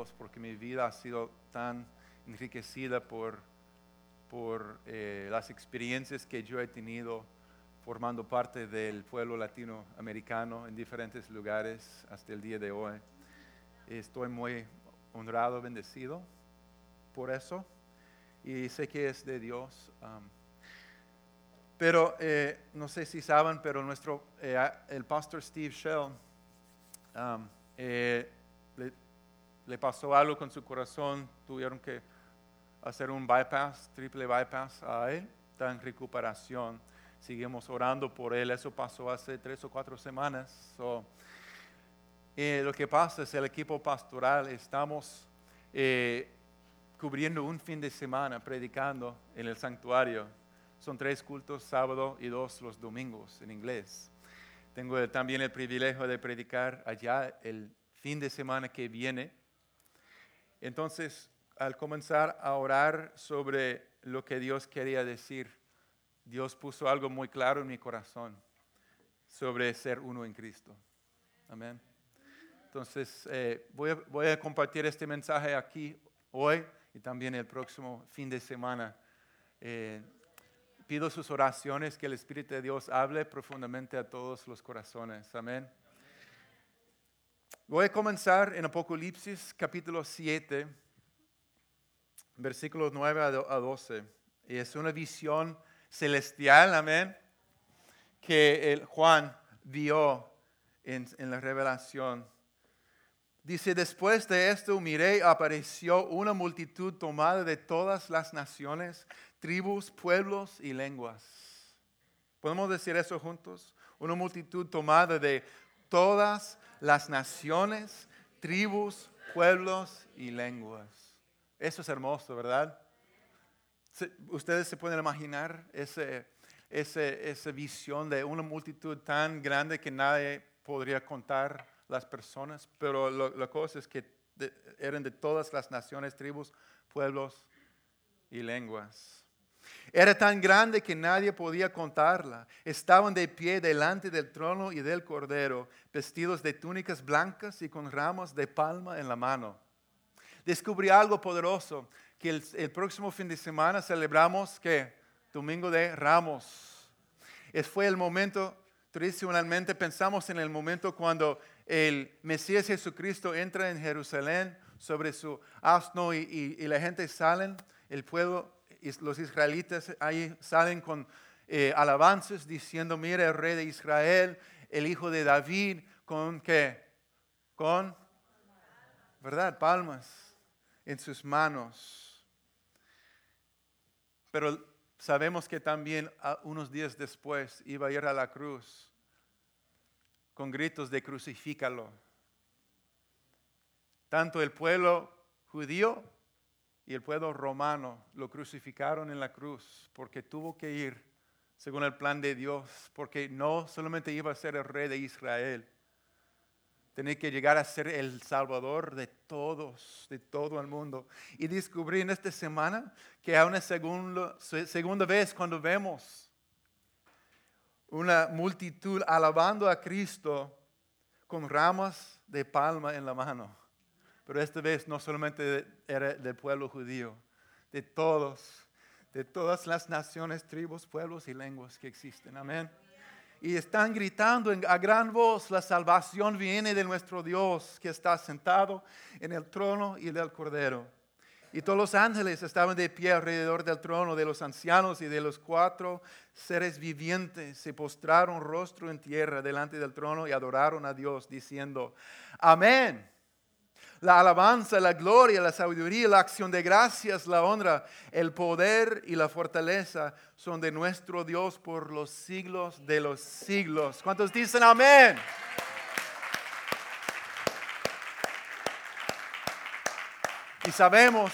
Dios porque mi vida ha sido tan enriquecida por, por eh, las experiencias que yo he tenido formando parte del pueblo latinoamericano en diferentes lugares hasta el día de hoy. Estoy muy honrado, bendecido por eso y sé que es de Dios. Um, pero eh, no sé si saben, pero nuestro, eh, el pastor Steve Shell um, eh, le, pasó algo con su corazón, tuvieron que hacer un bypass, triple bypass a él, está en recuperación. Seguimos orando por él, eso pasó hace tres o cuatro semanas. lo que pasa es el equipo pastoral, estamos cubriendo un fin de semana predicando en el santuario. Son tres cultos, sábado y dos los domingos en inglés. Tengo también el privilegio de predicar allá el fin de semana que viene. Entonces, al comenzar a orar sobre lo que Dios quería decir, Dios puso algo muy claro en mi corazón sobre ser uno en Cristo. Amén. Entonces, eh, voy, a, compartir este mensaje aquí hoy y también el próximo fin de semana. Eh, pido sus oraciones, que el Espíritu de Dios hable profundamente a todos los corazones. Amén. Voy a comenzar en Apocalipsis capítulo 7, versículos 9 a 12. Y es una visión celestial, amén, que el Juan vio en, en la revelación Dice, después de esto miré, apareció una multitud tomada de todas las naciones, tribus, pueblos y lenguas. ¿Podemos decir eso juntos? Una multitud tomada de todas las naciones, tribus, pueblos y lenguas. Eso es hermoso, ¿verdad? Ustedes se pueden imaginar ese, esa visión de una multitud tan grande que nadie podría contar las personas, pero la cosa es que eran de todas las naciones, tribus, pueblos y lenguas. Era tan grande que nadie podía contarla. Estaban de pie delante del trono y del cordero, vestidos de túnicas blancas y con ramos de palma en la mano. Descubrí algo poderoso, que el, próximo fin de semana celebramos que Domingo de Ramos. Es fue el momento, tradicionalmente pensamos en el momento cuando el Mesías Jesucristo entra en Jerusalén sobre su asno y, la gente salen, el pueblo, los israelitas ahí salen con eh, alabanzas diciendo, mira el rey de Israel, el hijo de David, con qué? Con, ¿verdad? Palmas en sus manos. Pero sabemos que también unos días después iba a ir a la cruz con gritos de crucifícalo. Tanto el pueblo judío y el pueblo romano lo crucificaron en la cruz porque tuvo que ir según el plan de Dios, porque no solamente iba a ser el rey de Israel, tenía que llegar a ser el salvador de todos, de todo el mundo. Y descubrí en esta semana que a una segunda, segunda vez cuando vemos una multitud alabando a Cristo con ramas de palma en la mano. Pero esta vez no solamente era del pueblo judío, de todos, de todas las naciones, tribus, pueblos y lenguas que existen. Amén. Y están gritando a gran voz, la salvación viene de nuestro Dios que está sentado en el trono y del Cordero. Y todos los ángeles estaban de pie alrededor del trono de los ancianos y de los cuatro seres vivientes. Se postraron rostro en tierra delante del trono y adoraron a Dios diciendo, amén. La alabanza, la gloria, la sabiduría, la acción de gracias, la honra, el poder y la fortaleza son de nuestro Dios por los siglos de los siglos. ¿Cuántos dicen amén? Y sabemos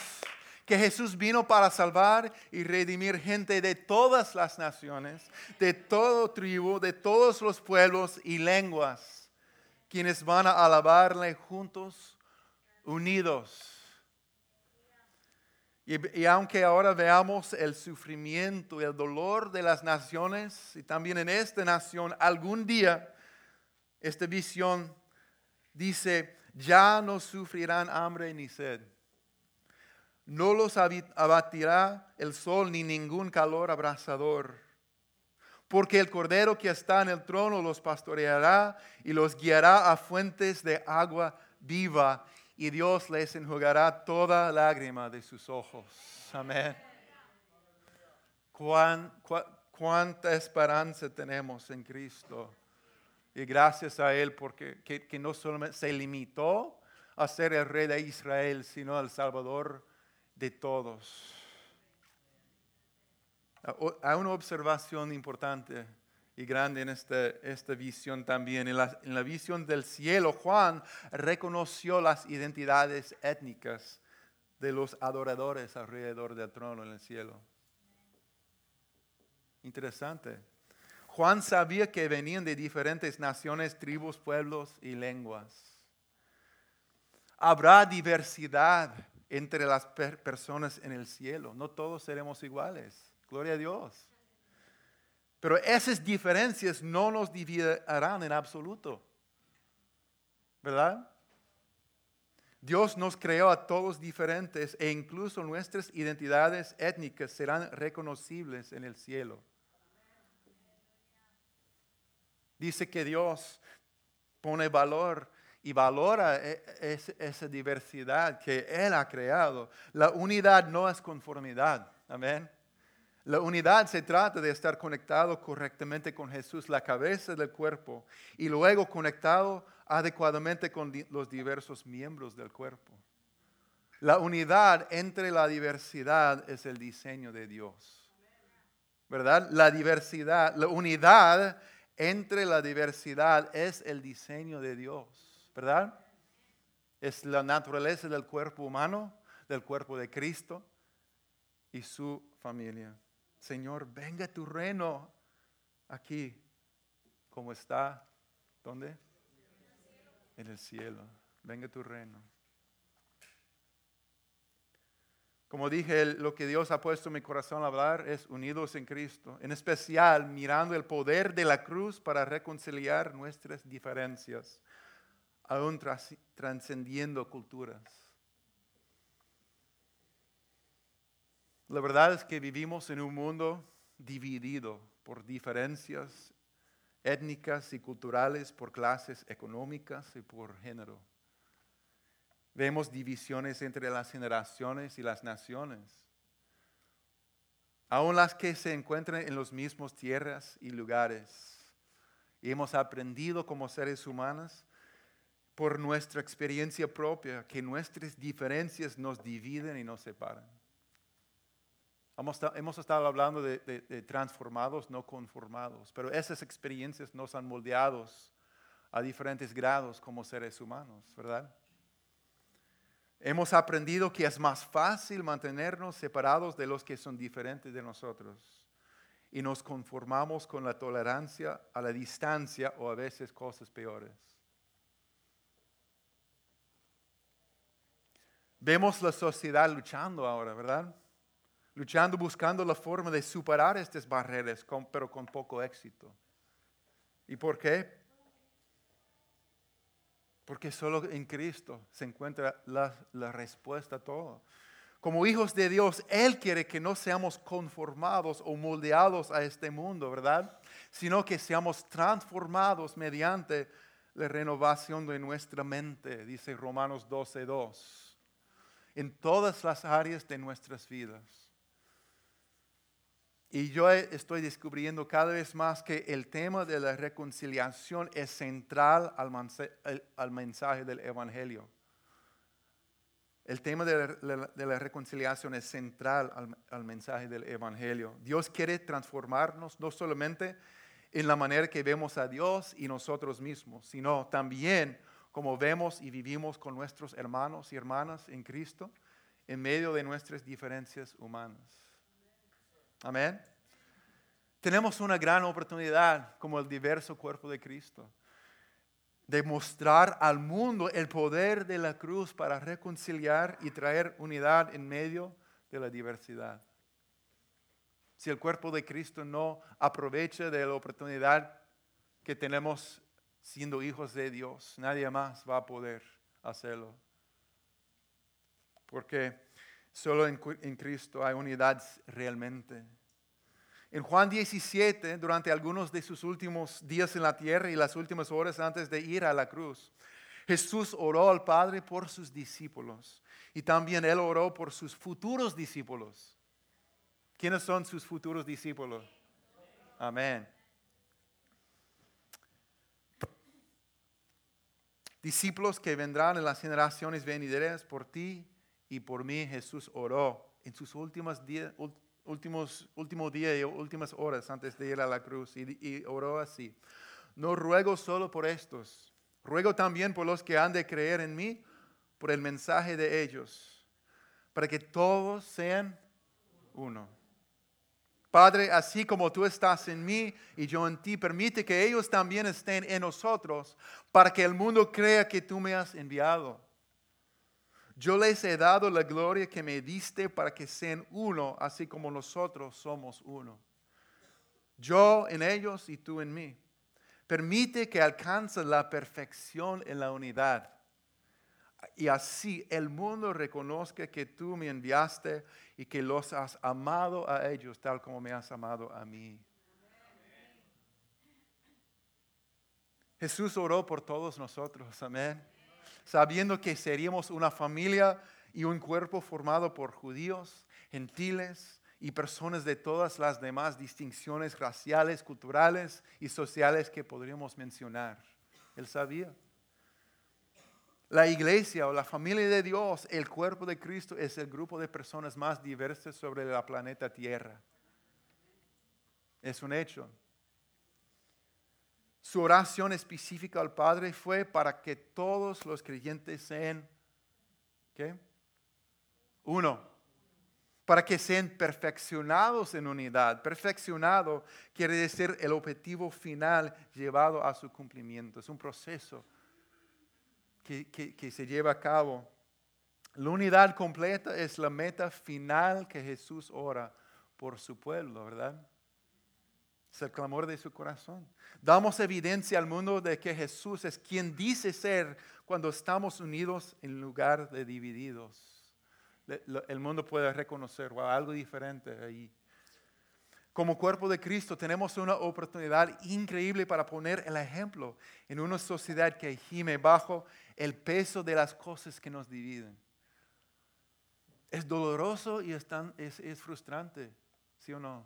que Jesús vino para salvar y redimir gente de todas las naciones, de todo tribu, de todos los pueblos y lenguas, quienes van a alabarle juntos, unidos. Y, aunque ahora veamos el sufrimiento y el dolor de las naciones, y también en esta nación, algún día esta visión dice, Ya no sufrirán hambre ni sed. No los abatirá el sol ni ningún calor abrasador. Porque el Cordero que está en el trono los pastoreará y los guiará a fuentes de agua viva y Dios les enjugará toda lágrima de sus ojos. Amén. cuánta esperanza tenemos en Cristo. Y gracias a Él porque que, no solamente se limitó a ser el rey de Israel, sino el Salvador de todos. Hay una observación importante y grande en esta, esta visión también. En la, en la, visión del cielo, Juan reconoció las identidades étnicas de los adoradores alrededor del trono en el cielo. Interesante. Juan sabía que venían de diferentes naciones, tribus, pueblos y lenguas. Habrá diversidad entre las personas en el cielo. No todos seremos iguales. Gloria a Dios. Pero esas diferencias no nos dividirán en absoluto. ¿Verdad? Dios nos creó a todos diferentes e incluso nuestras identidades étnicas serán reconocibles en el cielo. Dice que Dios pone valor y valora e, esa diversidad que Él ha creado. La unidad no es conformidad. Amén. La unidad se trata de estar conectado correctamente con Jesús, la cabeza del cuerpo, y luego conectado adecuadamente con los diversos miembros del cuerpo. La unidad entre la diversidad es el diseño de Dios. ¿Verdad? La diversidad, la unidad entre la diversidad es el diseño de Dios. ¿Verdad? Es la naturaleza del cuerpo humano, del cuerpo de Cristo y su familia. Señor, venga tu reino aquí, como está, ¿dónde? En el cielo. Venga tu reino. Como dije, lo que Dios ha puesto en mi corazón a hablar es unidos en Cristo, en especial mirando el poder de la cruz para reconciliar nuestras diferencias, aún trascendiendo culturas. La verdad es que vivimos en un mundo dividido por diferencias étnicas y culturales, por clases económicas y por género. Vemos divisiones entre las generaciones y las naciones, aun las que se encuentran en los mismos tierras y lugares. Y hemos aprendido como seres humanos por nuestra experiencia propia que nuestras diferencias nos dividen y nos separan. Hemos, estado hablando de, transformados, no conformados, pero esas experiencias nos han moldeado a diferentes grados como seres humanos, ¿verdad? Hemos aprendido que es más fácil mantenernos separados de los que son diferentes de nosotros y nos conformamos con la tolerancia a la distancia o a veces cosas peores. Vemos la sociedad luchando ahora, ¿verdad? Luchando, buscando la forma de superar estas barreras, pero con poco éxito. ¿Y por qué? Porque solo en Cristo se encuentra la, la, respuesta a todo. Como hijos de Dios, Él quiere que no seamos conformados o moldeados a este mundo, ¿verdad? Sino que seamos transformados mediante la renovación de nuestra mente, dice Romanos 12.2, en todas las áreas de nuestras vidas. Y yo estoy descubriendo cada vez más que el tema de la reconciliación es central al, mensaje del Evangelio. El tema de la, reconciliación es central al, al, mensaje del Evangelio. Dios quiere transformarnos no solamente en la manera que vemos a Dios y nosotros mismos, sino también como vemos y vivimos con nuestros hermanos y hermanas en Cristo en medio de nuestras diferencias humanas. Amén. Tenemos una gran oportunidad como el diverso cuerpo de Cristo de mostrar al mundo el poder de la cruz para reconciliar y traer unidad en medio de la diversidad. Si el cuerpo de Cristo no aprovecha de la oportunidad que tenemos siendo hijos de Dios, nadie más va a poder hacerlo. Porque solo en, en Cristo hay unidad realmente. En Juan 17, durante algunos de sus últimos días en la tierra y las últimas horas antes de ir a la cruz, Jesús oró al Padre por sus discípulos y también Él oró por sus futuros discípulos. ¿Quiénes son sus futuros discípulos? Amén. Discípulos que vendrán en las generaciones venideras por ti y por mí, Jesús oró en sus últimos días, últimos, último día y últimas horas antes de ir a la cruz y, y oró así. No ruego solo por estos, ruego también por los que han de creer en mí, por el mensaje de ellos, para que todos sean uno Padre, así como tú estás en mí y yo en ti, permite que ellos también estén en nosotros para que el mundo crea que tú me has enviado. Yo les he dado la gloria que me diste para que sean uno, así como nosotros somos uno. Yo en ellos y tú en mí. Permite que alcancen la perfección en la unidad y así el mundo reconozca que tú me enviaste y que los has amado a ellos tal como me has amado a mí. Jesús oró por todos nosotros, amén. Sabiendo que seríamos una familia y un cuerpo formado por judíos, gentiles y personas de todas las demás distinciones raciales, culturales y sociales que podríamos mencionar. Él sabía. La iglesia o la familia de Dios, el cuerpo de Cristo, es el grupo de personas más diversas sobre la planeta Tierra. Es un hecho. Su oración específica al Padre fue para que todos los creyentes sean, ¿qué? Uno. Para que sean perfeccionados en unidad. Perfeccionado quiere decir el objetivo final llevado a su cumplimiento. Es un proceso que, se lleva a cabo. La unidad completa es la meta final que Jesús ora por su pueblo, ¿verdad? Es el clamor de su corazón. Damos evidencia al mundo de que Jesús es quien dice ser cuando estamos unidos en lugar de divididos. El mundo puede reconocer algo diferente ahí. Como cuerpo de Cristo tenemos una oportunidad increíble para poner el ejemplo en una sociedad que gime bajo el peso de las cosas que nos dividen. Es doloroso y es, es, frustrante, ¿sí o no?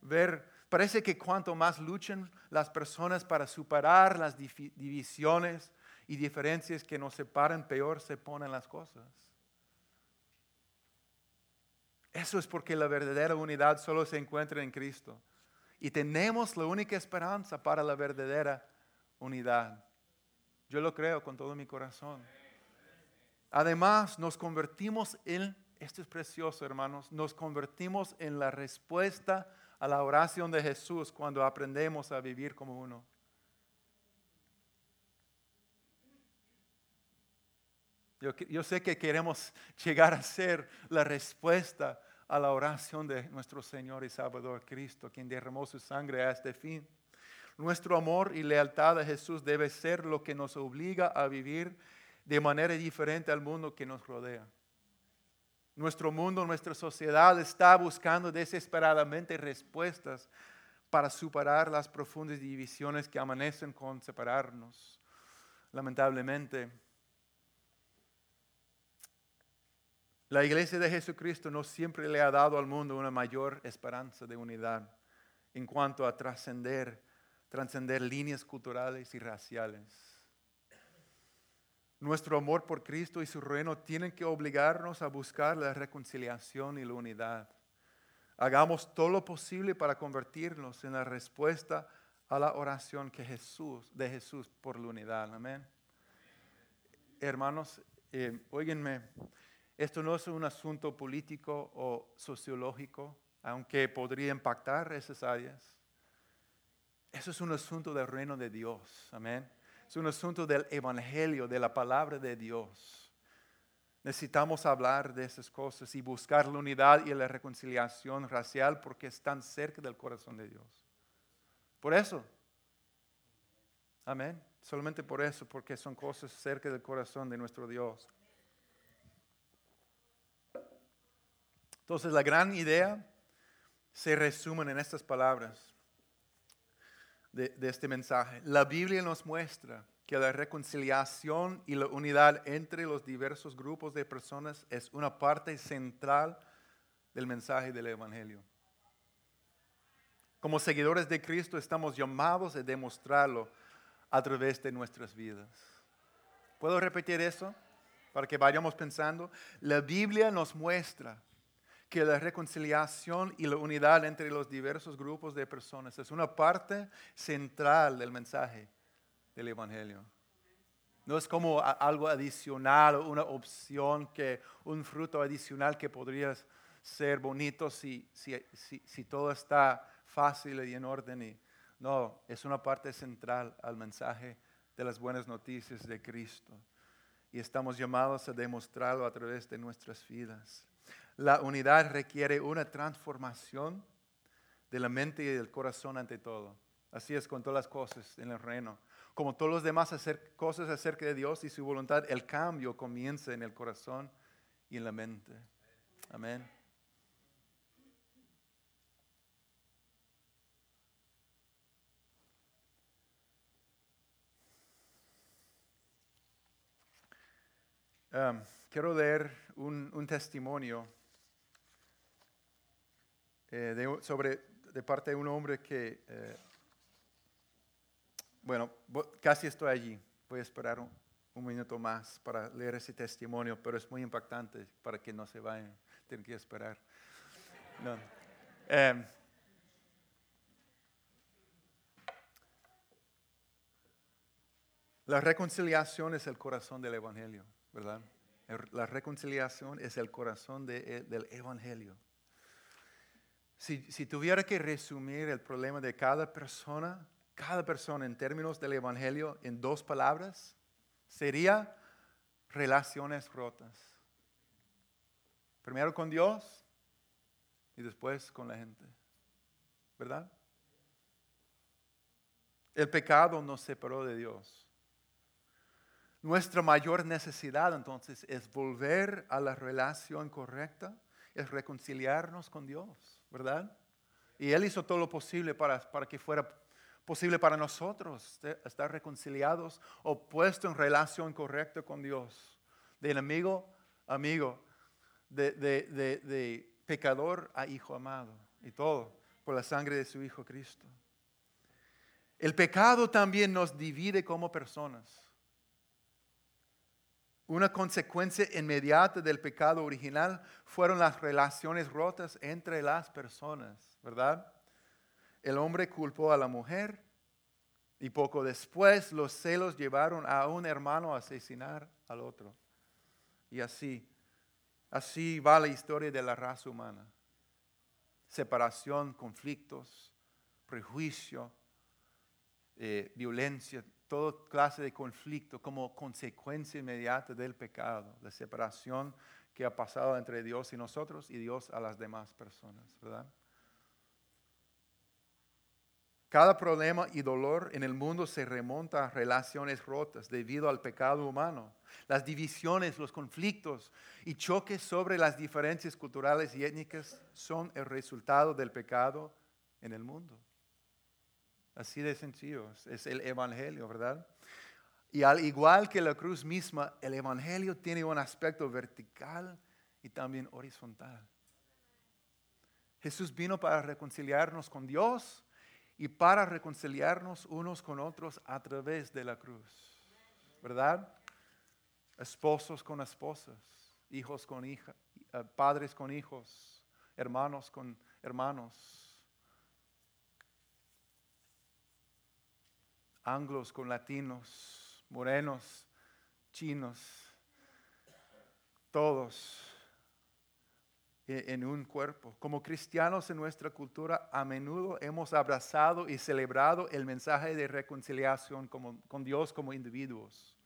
Ver, parece que cuanto más luchen las personas para superar las divisiones y diferencias que nos separan, peor se ponen las cosas. Eso es porque la verdadera unidad solo se encuentra en Cristo. Y tenemos la única esperanza para la verdadera unidad. Yo lo creo con todo mi corazón. Además, nos convertimos en, esto es precioso hermanos, nos convertimos en la respuesta a la oración de Jesús cuando aprendemos a vivir como uno. Yo, sé que queremos llegar a ser la respuesta a la oración de nuestro Señor y Salvador Cristo, quien derramó su sangre a este fin. Nuestro amor y lealtad a Jesús debe ser lo que nos obliga a vivir de manera diferente al mundo que nos rodea. Nuestro mundo, nuestra sociedad está buscando desesperadamente respuestas para superar las profundas divisiones que amanecen con separarnos. Lamentablemente, La iglesia de Jesucristo no siempre le ha dado al mundo una mayor esperanza de unidad en cuanto a trascender, trascender líneas culturales y raciales. Nuestro amor por Cristo y su reino tienen que obligarnos a buscar la reconciliación y la unidad. Hagamos todo lo posible para convertirnos en la respuesta a la oración que Jesús, de Jesús por la unidad. Amén. Hermanos, eh. Esto no es un asunto político o sociológico, aunque podría impactar esas áreas. Eso es un asunto del reino de Dios. Amén. Es un asunto del evangelio, de la palabra de Dios. Necesitamos hablar de esas cosas y buscar la unidad y la reconciliación racial porque están cerca del corazón de Dios. Por eso. Amén. Solamente por eso, porque son cosas cerca del corazón de nuestro Dios. Entonces la gran idea se resume en estas palabras de, este mensaje. La Biblia nos muestra que la reconciliación y la unidad entre los diversos grupos de personas es una parte central del mensaje del Evangelio. Como seguidores de Cristo estamos llamados a demostrarlo a través de nuestras vidas. ¿Puedo repetir eso para que vayamos pensando? La Biblia nos muestra que la reconciliación y la unidad entre los diversos grupos de personas es una parte central del mensaje del Evangelio. No es como algo adicional o una opción, que un fruto adicional que podría ser bonito si, si, si, todo está fácil y en orden. Y, no, es una parte central al mensaje de las buenas noticias de Cristo. Y estamos llamados a demostrarlo a través de nuestras vidas. La unidad requiere una transformación de la mente y del corazón ante todo. Así es con todas las cosas en el reino. Como todos los demás hacer cosas acerca de Dios y su voluntad, el cambio comienza en el corazón y en la mente. Amén. Quiero leer un testimonio eh, de, sobre, de parte de un hombre que, eh, bueno, casi estoy allí. Voy a esperar un, minuto más para leer ese testimonio, pero es muy impactante para que no se vayan, tienen que esperar. Em, la reconciliación es el corazón del Evangelio, ¿verdad? La reconciliación es el corazón eh, del Evangelio. Si, tuviera que resumir el problema de cada persona, cada persona en términos del Evangelio en dos palabras, sería relaciones rotas. Primero con Dios y después con la gente. ¿Verdad? El pecado nos separó de Dios. Nuestra mayor necesidad entonces es volver a la relación correcta, es reconciliarnos con Dios. ¿Verdad? Y Él hizo todo lo posible para, para que fuera posible para nosotros estar reconciliados o puestos en relación correcta con Dios. De enemigo amigo, de, de, de pecador a hijo amado. Y todo por la sangre de su Hijo Cristo. El pecado también nos divide como personas. Una consecuencia inmediata del pecado original fueron las relaciones rotas entre las personas, ¿verdad? El hombre culpó a la mujer y poco después los celos llevaron a un hermano a asesinar al otro. Y así, así va la historia de la raza humana. Separación, conflictos, prejuicio, eh, violencia, toda clase de conflicto como consecuencia inmediata del pecado, la separación que ha pasado entre Dios y nosotros y Dios a las demás personas, ¿verdad? Cada problema y dolor en el mundo se remonta a relaciones rotas debido al pecado humano. Las divisiones, los conflictos y choques sobre las diferencias culturales y étnicas son el resultado del pecado en el mundo. Así de sencillo, es el Evangelio, ¿verdad? Y al igual que la cruz misma, el Evangelio tiene un aspecto vertical y también horizontal. Jesús vino para reconciliarnos con Dios y para reconciliarnos unos con otros a través de la cruz, ¿verdad? Esposos con esposas, hijos con hijas, eh, padres con hijos, hermanos con hermanos anglos con latinos, morenos, chinos, todos e-, en un cuerpo. Como cristianos en nuestra cultura, a menudo hemos abrazado y celebrado el mensaje de reconciliación con Dios como individuos.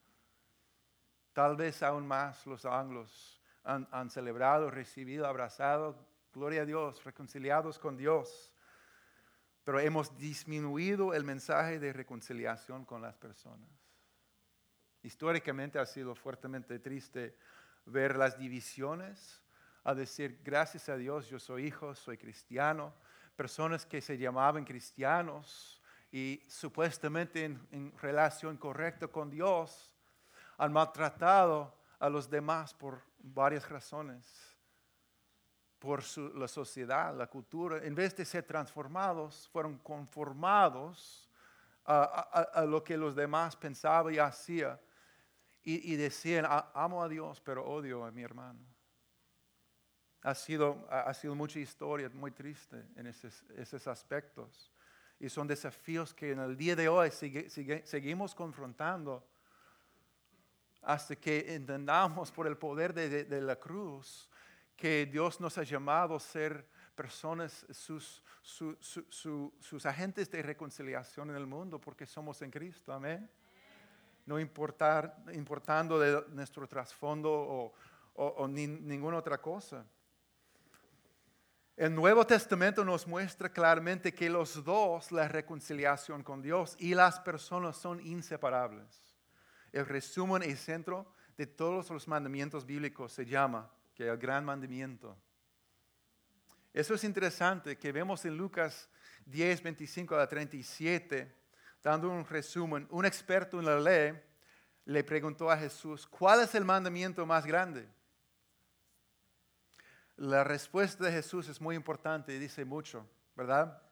Tal vez aún más los anglos han, han celebrado, recibido, abrazado, gloria a Dios, reconciliados con Dios pero hemos disminuido el mensaje de reconciliación con las personas. Históricamente ha sido fuertemente triste ver las divisiones, a decir, gracias a Dios, yo soy hijo, soy cristiano. Personas que se llamaban cristianos y supuestamente en, relación correcta con Dios han maltratado a los demás por varias razones. Por la sociedad, la cultura. En vez de ser transformados, fueron conformados a, lo que los demás pensaban y hacían. Y, decían, amo a Dios, pero odio a mi hermano. Ha sido, ha sido mucha historia muy triste en esos, esos aspectos. Y son desafíos que en el día de hoy seguimos confrontando hasta que entendamos por el poder de, la cruz que Dios nos ha llamado a ser personas, sus, agentes de reconciliación en el mundo, porque somos en Cristo, amén. No importar, importando de nuestro trasfondo o, ninguna otra cosa. El Nuevo Testamento nos muestra claramente que los dos, la reconciliación con Dios y las personas, son inseparables. El resumen y centro de todos los mandamientos bíblicos se llama que el gran mandamiento. Eso es interesante que vemos en Lucas 10, 25 a 37, dando un resumen. Un experto en la ley le preguntó a Jesús, ¿cuál es el mandamiento más grande? La respuesta de Jesús es muy importante y dice mucho, ¿verdad?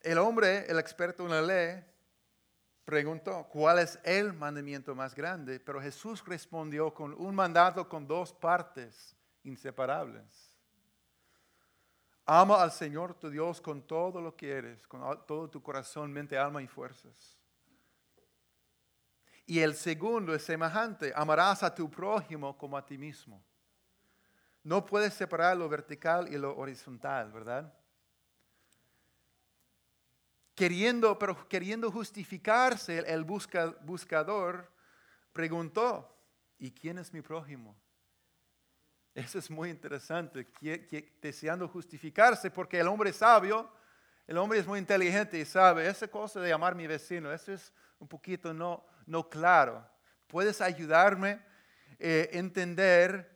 El hombre, el experto en la ley, preguntó, ¿cuál es el mandamiento más grande? Pero Jesús respondió con un mandato con dos partes inseparables. Ama al Señor tu Dios con todo lo que eres, con todo tu corazón, mente, alma y fuerzas. Y el segundo es semejante, amarás a tu prójimo como a ti mismo. No puedes separar lo vertical y lo horizontal, ¿verdad? Queriendo, pero queriendo justificarse, el buscador preguntó, ¿y quién es mi prójimo? Eso es muy interesante, deseando justificarse, porque el hombre sabio, el hombre es muy inteligente y sabe, esa cosa de amar a mi vecino, eso es un poquito no, no claro. ¿Puedes ayudarme a eh, entender,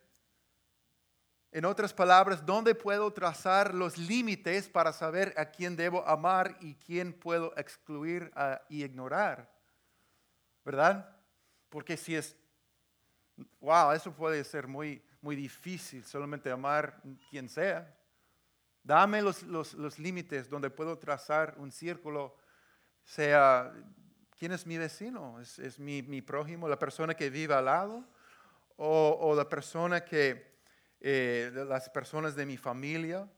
en otras palabras, dónde puedo trazar los límites para saber a quién debo amar y quién puedo excluir ah, y ignorar? ¿Verdad? Porque si es, wow, eso puede ser muy, muy difícil, solamente amar quien sea. Dame los, los, los límites donde puedo trazar un círculo, sea ¿Quién es mi vecino? ¿Es, mi, prójimo, la persona que vive al lado? ¿O, la persona que, eh, las personas de mi familia,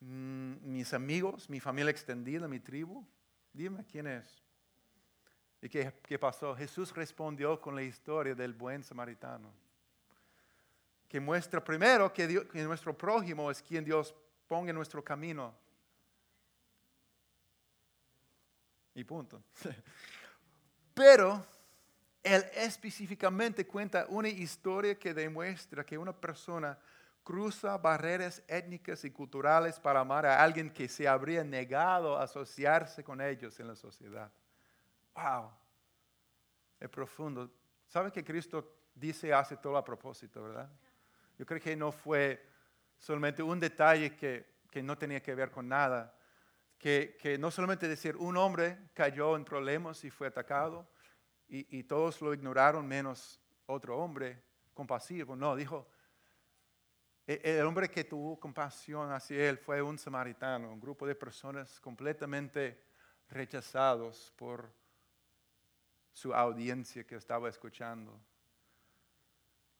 mm, mis amigos, mi familia extendida, mi tribu? Dime quién es. ¿Y qué, qué pasó? Jesús respondió con la historia del buen samaritano, que muestra primero que, que nuestro prójimo es quien Dios ponga en nuestro camino. Y punto. Pero él específicamente cuenta una historia que demuestra que una persona cruza barreras étnicas y culturales para amar a alguien que se habría negado a asociarse con ellos en la sociedad. ¡Wow! Es profundo. ¿Sabe que Cristo dice hace todo a propósito, verdad? Yo creo que no fue solamente un detalle que, que no tenía que ver con nada, que, no solamente decir un hombre cayó en problemas y fue atacado y, todos lo ignoraron menos otro hombre compasivo. No, dijo, el hombre que tuvo compasión hacia él fue un samaritano, un grupo de personas completamente rechazados por su audiencia que estaba escuchando.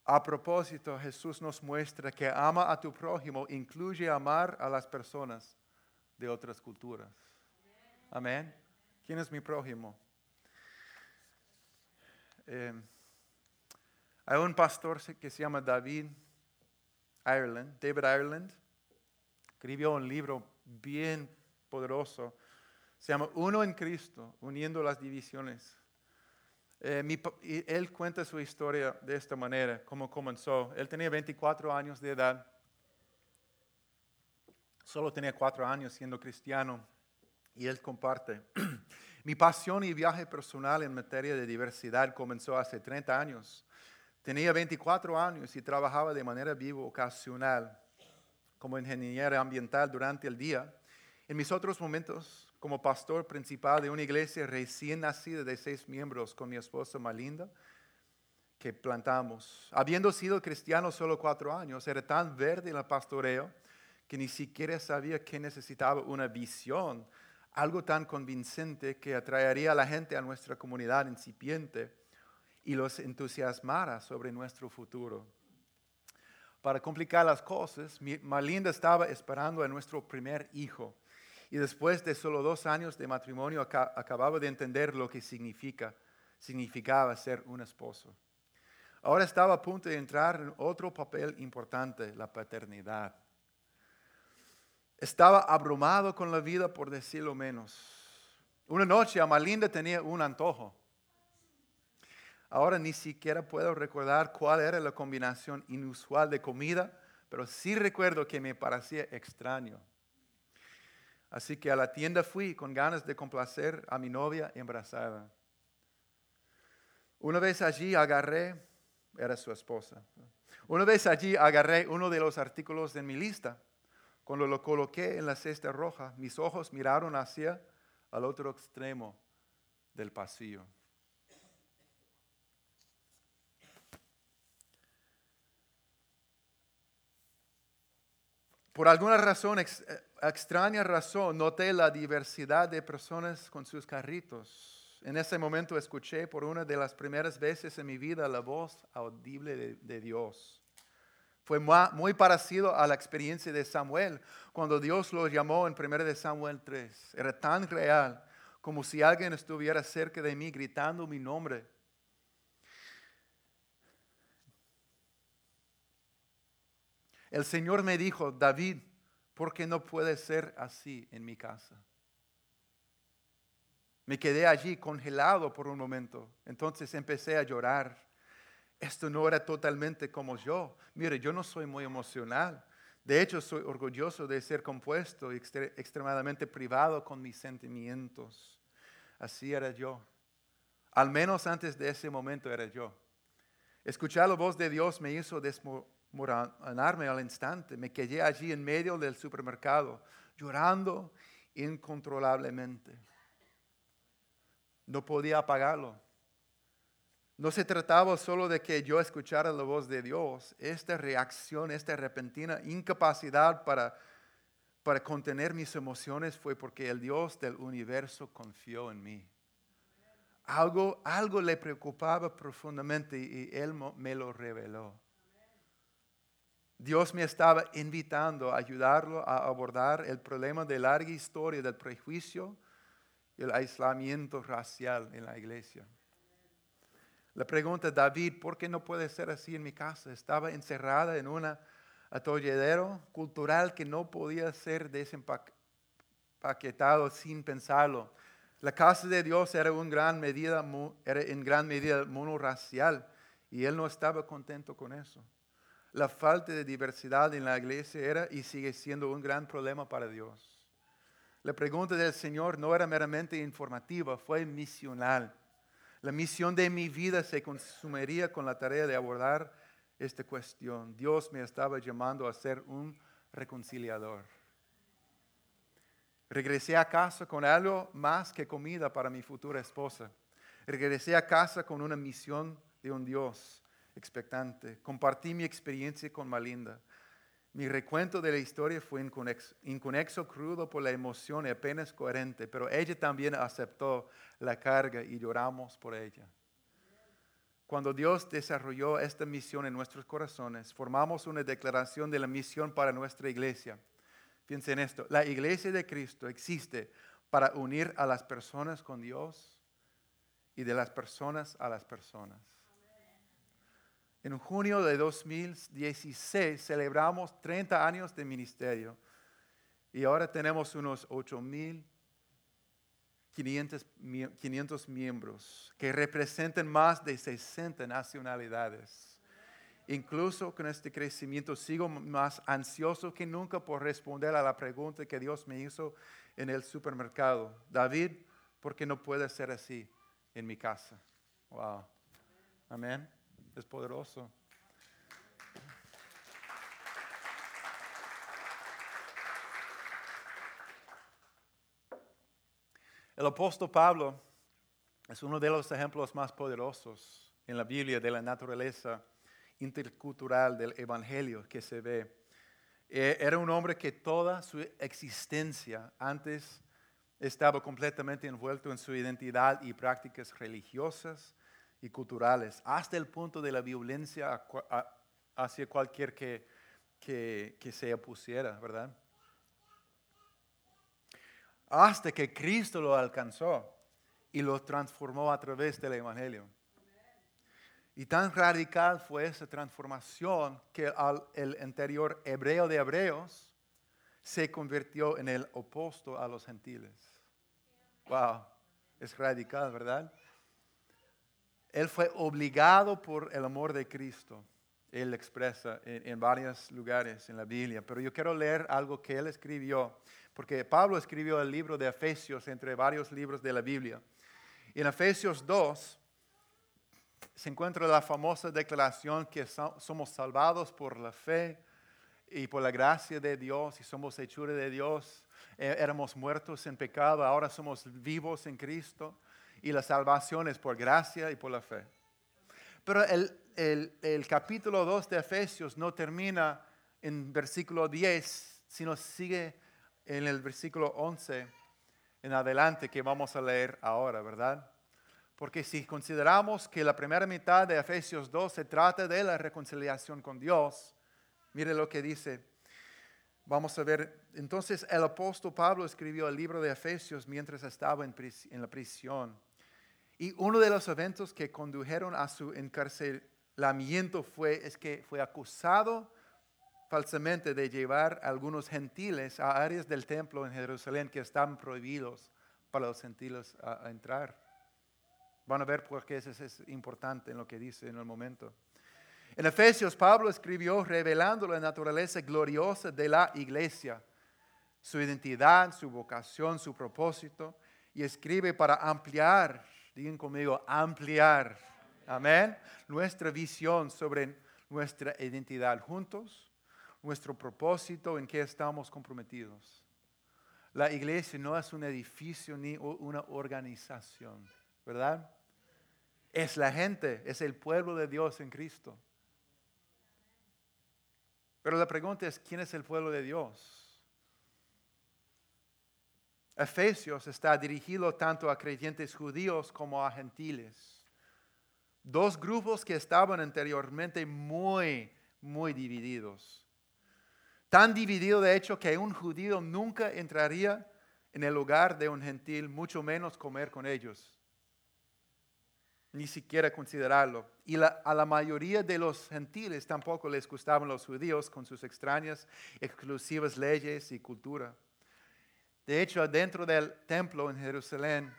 A propósito, Jesús nos muestra que ama a tu prójimo incluye amar a las personas de otras culturas. Amén. ¿Quién es mi prójimo? Eh, hay un pastor que se llama David Ireland, David Ireland, escribió un libro bien poderoso, se llama Uno en Cristo, uniendo las divisiones. Eh, él cuenta su historia de esta manera, cómo comenzó. Él tenía 24 años de edad Solo tenía cuatro años siendo cristiano y él comparte. Mi pasión y viaje personal en materia de diversidad comenzó hace 30 años. Tenía 24 años y trabajaba de manera viva ocasional como ingeniero ambiental durante el día. En mis otros momentos, como pastor principal de una iglesia recién nacida de seis miembros con mi esposa Malinda, que plantamos. Habiendo sido cristiano solo cuatro años, era tan verde en el pastoreo que ni siquiera sabía que necesitaba una visión, algo tan convincente que atraería a la gente a nuestra comunidad incipiente y los entusiasmara sobre nuestro futuro. Para complicar las cosas, Malinda estaba esperando a nuestro primer hijo y después de solo dos años de matrimonio acababa de entender lo que significa, significaba ser un esposo. Ahora estaba a punto de entrar en otro papel importante, la paternidad. Estaba abrumado con la vida, por decirlo menos. Una noche Amalinda tenía un antojo. Ahora ni siquiera puedo recordar cuál era la combinación inusual de comida, pero sí recuerdo que me parecía extraño. Así que a la tienda fui con ganas de complacer a mi novia embarazada. Una vez allí agarré, era su esposa, una vez allí agarré uno de los artículos de mi lista. Cuando lo coloqué en la cesta roja, mis ojos miraron hacia el otro extremo del pasillo. Por alguna razón, eh, extraña razón, noté la diversidad de personas con sus carritos. En ese momento escuché por una de las primeras veces en mi vida la voz audible de, Dios. Fue muy parecido a la experiencia de Samuel cuando Dios lo llamó en 1 Samuel 3. Era tan real como si alguien estuviera cerca de mí gritando mi nombre. El Señor me dijo, David, ¿por qué no puede ser así en mi casa? Me quedé allí congelado por un momento. Entonces empecé a llorar. Esto no era totalmente como yo. Mire, yo no soy muy emocional. De hecho, soy orgulloso de ser compuesto y extremadamente privado con mis sentimientos. Así era yo. Al menos antes de ese momento era yo. Escuchar la voz de Dios me hizo moranarme al instante. Me quedé allí en medio del supermercado, llorando incontrolablemente. No podía apagarlo. No se trataba solo de que yo escuchara la voz de Dios. Esta reacción, esta repentina incapacidad para, para contener mis emociones fue porque el Dios del universo confió en mí. Algo, algo le preocupaba profundamente y Él me lo reveló. Dios me estaba invitando a ayudarlo a abordar el problema de larga historia del prejuicio y el aislamiento racial en la iglesia. La pregunta, David, ¿por qué no puede ser así en mi casa? Estaba encerrada en un atolladero cultural que no podía ser desempaquetado sin pensarlo. La casa de Dios era, en gran medida, era en gran medida monorracial y él no estaba contento con eso. La falta de diversidad en la iglesia era y sigue siendo un gran problema para Dios. La pregunta del Señor no era meramente informativa, fue misional. La misión de mi vida se consumiría con la tarea de abordar esta cuestión. Dios me estaba llamando a ser un reconciliador. Regresé a casa con algo más que comida para mi futura esposa. Regresé a casa con una misión de un Dios expectante. Compartí mi experiencia con Malinda. Mi recuento de la historia fue inconexo, crudo por la emoción y apenas coherente, pero ella también aceptó la carga y lloramos por ella. Cuando Dios desarrolló esta misión en nuestros corazones, formamos una declaración de la misión para nuestra iglesia. Piensen en esto, la iglesia de Cristo existe para unir a las personas con Dios y de las personas a las personas. En junio de 2016 celebramos 30 años de ministerio y ahora tenemos unos 8.500 miembros que representan más de 60 nacionalidades. Incluso con este crecimiento sigo más ansioso que nunca por responder a la pregunta que Dios me hizo en el supermercado. David, porque no puede ser así en mi casa. Wow. Amén. Es poderoso. El apóstol Pablo es uno de los ejemplos más poderosos en la Biblia de la naturaleza intercultural del Evangelio que se ve. Eh, era un hombre que toda su existencia antes estaba completamente envuelto en su identidad y prácticas religiosas y culturales, hasta el punto de la violencia hacia cualquier que, que, que se opusiera, ¿verdad? hasta que Cristo lo alcanzó y lo transformó a través del Evangelio. Y tan radical fue esa transformación que al, el anterior hebreo de hebreos se convirtió en el opuesto a los gentiles. Wow, es radical, ¿verdad? Él fue obligado por el amor de Cristo. Él expresa en, varios lugares en la Biblia. Pero yo quiero leer algo que él escribió porque Pablo escribió el libro de Efesios entre varios libros de la Biblia. En Efesios 2 se encuentra la famosa declaración que somos salvados por la fe y por la gracia de Dios y somos hechura de Dios. E, éramos muertos en pecado, ahora somos vivos en Cristo y la salvación es por gracia y por la fe. Pero el, el, capítulo 2 de Efesios no termina en versículo 10, sino sigue en el versículo 11 en adelante que vamos a leer ahora, ¿verdad? Porque si consideramos que la primera mitad de Efesios 2 se trata de la reconciliación con Dios, mire lo que dice. Vamos a ver, entonces el apóstol Pablo escribió el libro de Efesios mientras estaba en la prisión. Y uno de los eventos que condujeron a su encarcelamiento fue es que fue acusado falsamente de llevar a algunos gentiles a áreas del templo en Jerusalén que estaban prohibidos para los gentiles a, entrar. Van a ver por qué eso es importante en lo que dice en el momento. En Efesios, Pablo escribió revelando la naturaleza gloriosa de la iglesia, su identidad, su vocación, su propósito, y escribe para ampliar, digan conmigo, ampliar, amén, nuestra visión sobre nuestra identidad juntos nuestro propósito, en qué estamos comprometidos. La iglesia no es un edificio ni una organización, ¿verdad? Es la gente, es el pueblo de Dios en Cristo. Pero la pregunta es, ¿quién es el pueblo de Dios? Efesios está dirigido tanto a creyentes judíos como a gentiles. Dos grupos que estaban anteriormente muy, muy divididos. Tan dividido de hecho que un judío nunca entraría en el hogar de un gentil, mucho menos comer con ellos, ni siquiera considerarlo. Y a la mayoría de los gentiles tampoco les gustaban los judíos con sus extrañas, exclusivas leyes y cultura. De hecho, dentro del templo en Jerusalén,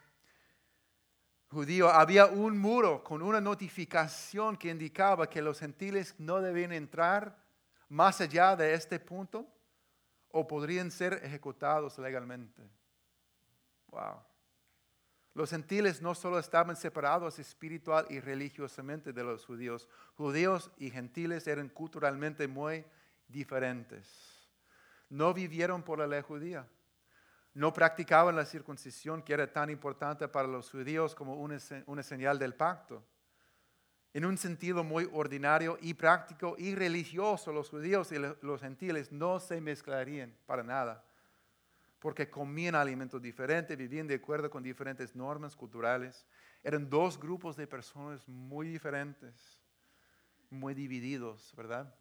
judío, había un muro con una notificación que indicaba que los gentiles no debían entrar más allá de este punto o podrían ser ejecutados legalmente. Wow. Los gentiles no solo estaban separados espiritual y religiosamente de los judíos, judíos y gentiles eran culturalmente muy diferentes. No vivieron por la ley judía. No practicaban la circuncisión que era tan importante para los judíos como una, señal del pacto en un sentido muy ordinario y práctico y religioso, los judíos y los gentiles no se mezclarían para nada, porque comían alimentos diferentes, vivían de acuerdo con diferentes normas culturales. Eran dos grupos de personas muy diferentes, muy divididos, ¿verdad?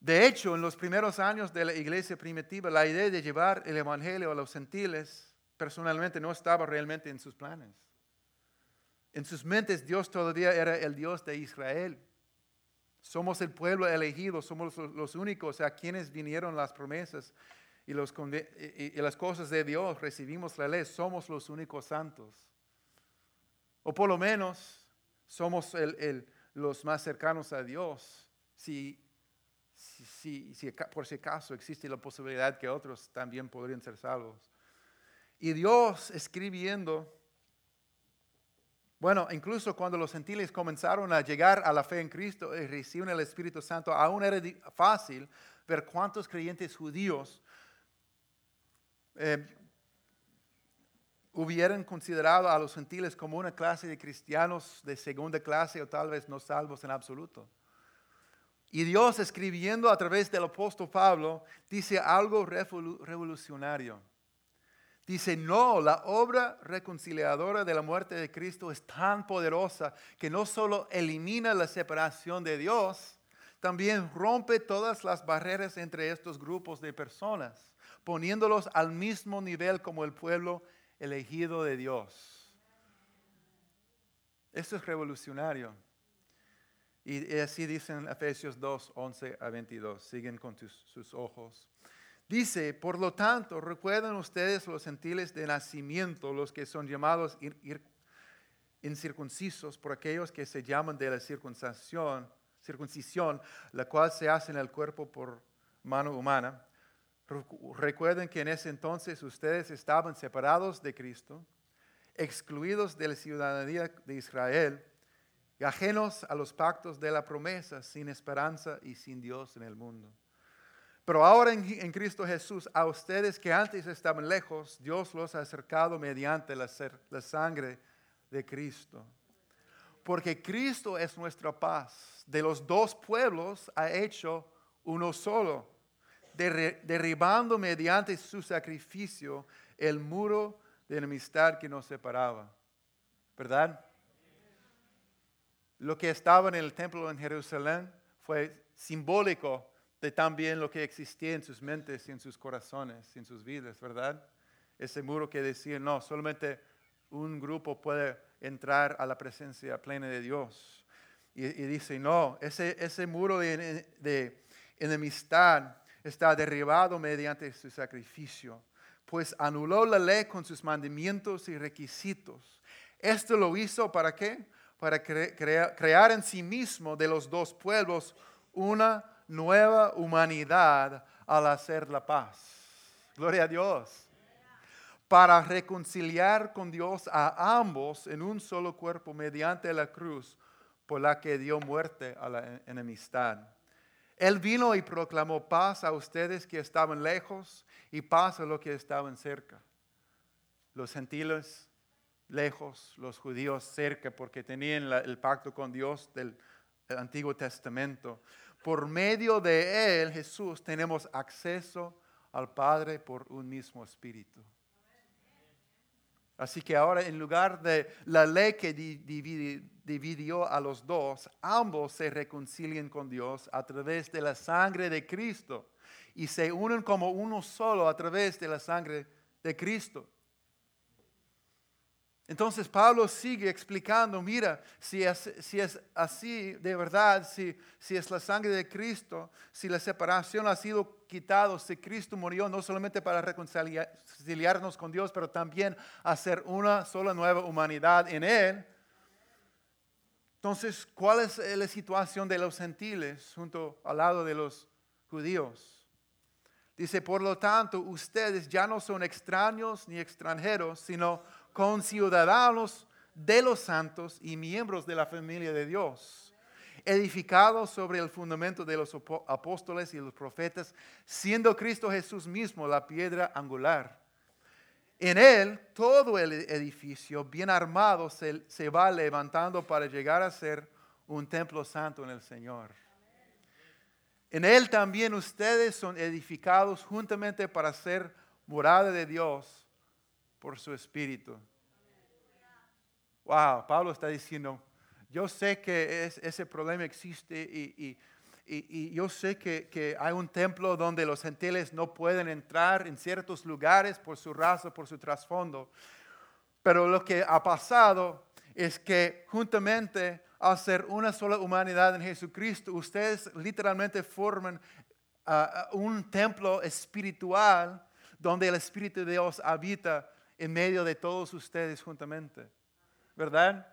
De hecho, en los primeros años de la iglesia primitiva, la idea de llevar el Evangelio a los gentiles personalmente no estaba realmente en sus planes. En sus mentes Dios todavía era el Dios de Israel. Somos el pueblo elegido, somos los únicos a quienes vinieron las promesas y, las cosas de Dios, recibimos la ley, somos los únicos santos. O por lo menos somos los más cercanos a Dios, si, si, por si acaso existe la posibilidad que otros también podrían ser salvos. Y Dios escribiendo, bueno, incluso cuando los gentiles comenzaron a llegar a la fe en Cristo y recibieron el Espíritu Santo, aún era fácil ver cuántos creyentes judíos eh, hubieran considerado a los gentiles como una clase de cristianos de segunda clase o tal vez no salvos en absoluto. Y Dios escribiendo a través del apóstol Pablo dice algo revolucionario. Dice, no, la obra reconciliadora de la muerte de Cristo es tan poderosa que no solo elimina la separación de Dios, también rompe todas las barreras entre estos grupos de personas, poniéndolos al mismo nivel como el pueblo elegido de Dios. Esto es revolucionario. Y así dicen Efesios 2, 11 a 22. Siguen con sus ojos. Dice, por lo tanto, recuerden ustedes los gentiles de nacimiento, los que son llamados incircuncisos por aquellos que se llaman de la circuncisión, circuncisión, la cual se hace en el cuerpo por mano humana. Recuerden que en ese entonces ustedes estaban separados de Cristo, excluidos de la ciudadanía de Israel ajenos a los pactos de la promesa, sin esperanza y sin Dios en el mundo. Pero ahora en, Cristo Jesús, a ustedes que antes estaban lejos, Dios los ha acercado mediante la, sangre de Cristo. Porque Cristo es nuestra paz. De los dos pueblos ha hecho uno solo, derribando mediante su sacrificio el muro de enemistad que nos separaba. ¿Verdad? Lo que estaba en el templo en Jerusalén fue simbólico de también lo que existía en sus mentes y en sus corazones, en sus vidas, ¿verdad? Ese muro que decía, no, solamente un grupo puede entrar a la presencia plena de Dios. Y, dice, no, ese, ese muro de, de enemistad está derribado mediante su sacrificio, pues anuló la ley con sus mandamientos y requisitos. Esto lo hizo para qué? Para crear en sí mismo de los dos pueblos una nueva humanidad al hacer la paz. Gloria a Dios. Para reconciliar con Dios a ambos en un solo cuerpo mediante la cruz por la que dio muerte a la enemistad. Él vino y proclamó paz a ustedes que estaban lejos y paz a los que estaban cerca. Los gentiles lejos, los judíos cerca, porque tenían el pacto con Dios del Antiguo Testamento por medio de Él, Jesús, tenemos acceso al Padre por un mismo Espíritu. Así que ahora en lugar de la ley que dividió a los dos, ambos se reconcilian con Dios a través de la sangre de Cristo y se unen como uno solo a través de la sangre de Cristo. Entonces Pablo sigue explicando, mira, si es, así de verdad, si, si es la sangre de Cristo, si la separación ha sido quitado, si Cristo murió no solamente para reconciliarnos con Dios, pero también hacer una sola nueva humanidad en Él. Entonces, ¿cuál es la situación de los gentiles junto al lado de los judíos? Dice, por lo tanto, ustedes ya no son extraños ni extranjeros, sino conciudadanos de los santos y miembros de la familia de Dios, edificados sobre el fundamento de los apóstoles y los profetas, siendo Cristo Jesús mismo la piedra angular. En él todo el edificio bien armado se, se va levantando para llegar a ser un templo santo en el Señor. En él también ustedes son edificados juntamente para ser morada de Dios por su espíritu. Wow, Pablo está diciendo, yo sé que ese problema existe y, yo sé que, que, hay un templo donde los gentiles no pueden entrar en ciertos lugares por su raza, por su trasfondo. Pero lo que ha pasado es que juntamente al ser una sola humanidad en Jesucristo, ustedes literalmente forman ah, un templo espiritual donde el Espíritu de Dios habita en medio de todos ustedes juntamente. ¿Verdad?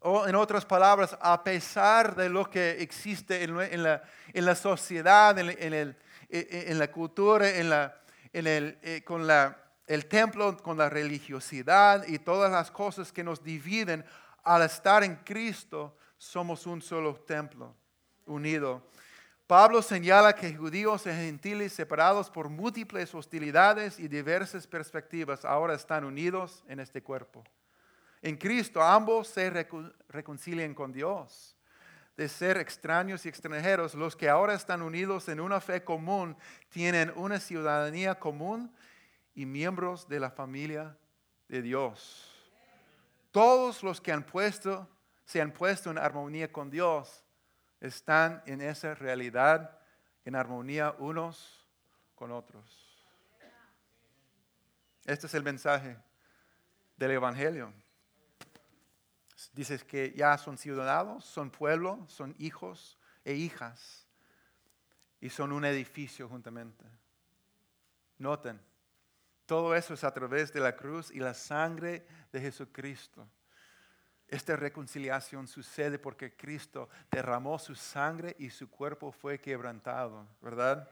O en otras palabras, a pesar de lo que existe en, la, sociedad, en, la cultura, en, el, eh, con el templo, con la religiosidad y todas las cosas que nos dividen, al estar en Cristo, somos un solo templo, unido. Pablo señala que judíos y gentiles separados por múltiples hostilidades y diversas perspectivas ahora están unidos en este cuerpo. En Cristo ambos se reconcilian con Dios. De ser extraños y extranjeros, los que ahora están unidos en una fe común tienen una ciudadanía común y miembros de la familia de Dios. Todos los que han puesto, se han puesto en armonía con Dios están en esa realidad, en armonía unos con otros. Este es el mensaje del Evangelio. Dices que ya son ciudadanos, son pueblo, son hijos e hijas y son un edificio juntamente. Noten, todo eso es a través de la cruz y la sangre de Jesucristo. Esta reconciliación sucede porque Cristo derramó su sangre y su cuerpo fue quebrantado, ¿verdad?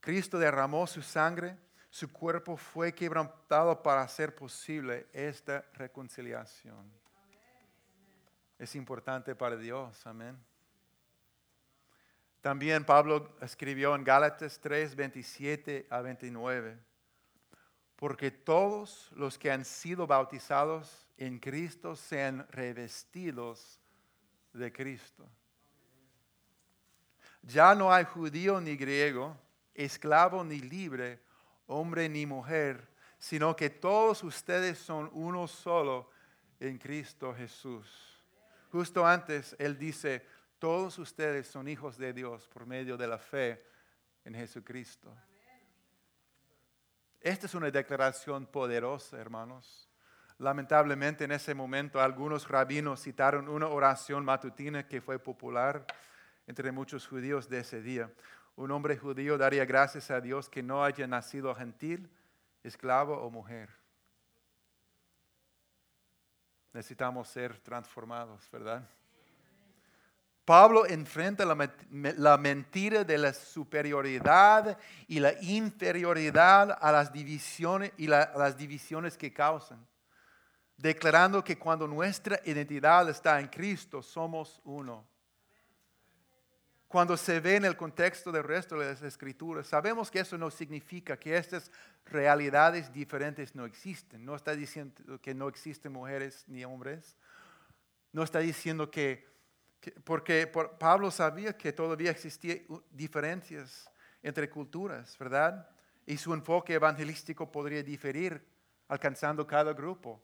Cristo derramó su sangre, su cuerpo fue quebrantado para hacer posible esta reconciliación. Es importante para Dios, amén. También Pablo escribió en Gálatas 3, 27 a 29, porque todos los que han sido bautizados en Cristo sean revestidos de Cristo. Ya no hay judío ni griego, esclavo ni libre, hombre ni mujer, sino que todos ustedes son uno solo en Cristo Jesús. Justo antes Él dice, todos ustedes son hijos de Dios por medio de la fe en Jesucristo. Esta es una declaración poderosa, hermanos. Lamentablemente en ese momento algunos rabinos citaron una oración matutina que fue popular entre muchos judíos de ese día. Un hombre judío daría gracias a Dios que no haya nacido gentil, esclavo o mujer. Necesitamos ser transformados, ¿verdad? Pablo enfrenta la, mentira de la superioridad y la inferioridad a las divisiones y las divisiones que causan declarando que cuando nuestra identidad está en Cristo, somos uno. Cuando se ve en el contexto del resto de las escrituras, sabemos que eso no significa que estas realidades diferentes no existen. No está diciendo que no existen mujeres ni hombres. No está diciendo que, porque Pablo sabía que todavía existían diferencias entre culturas, ¿verdad? Y su enfoque evangelístico podría diferir alcanzando cada grupo.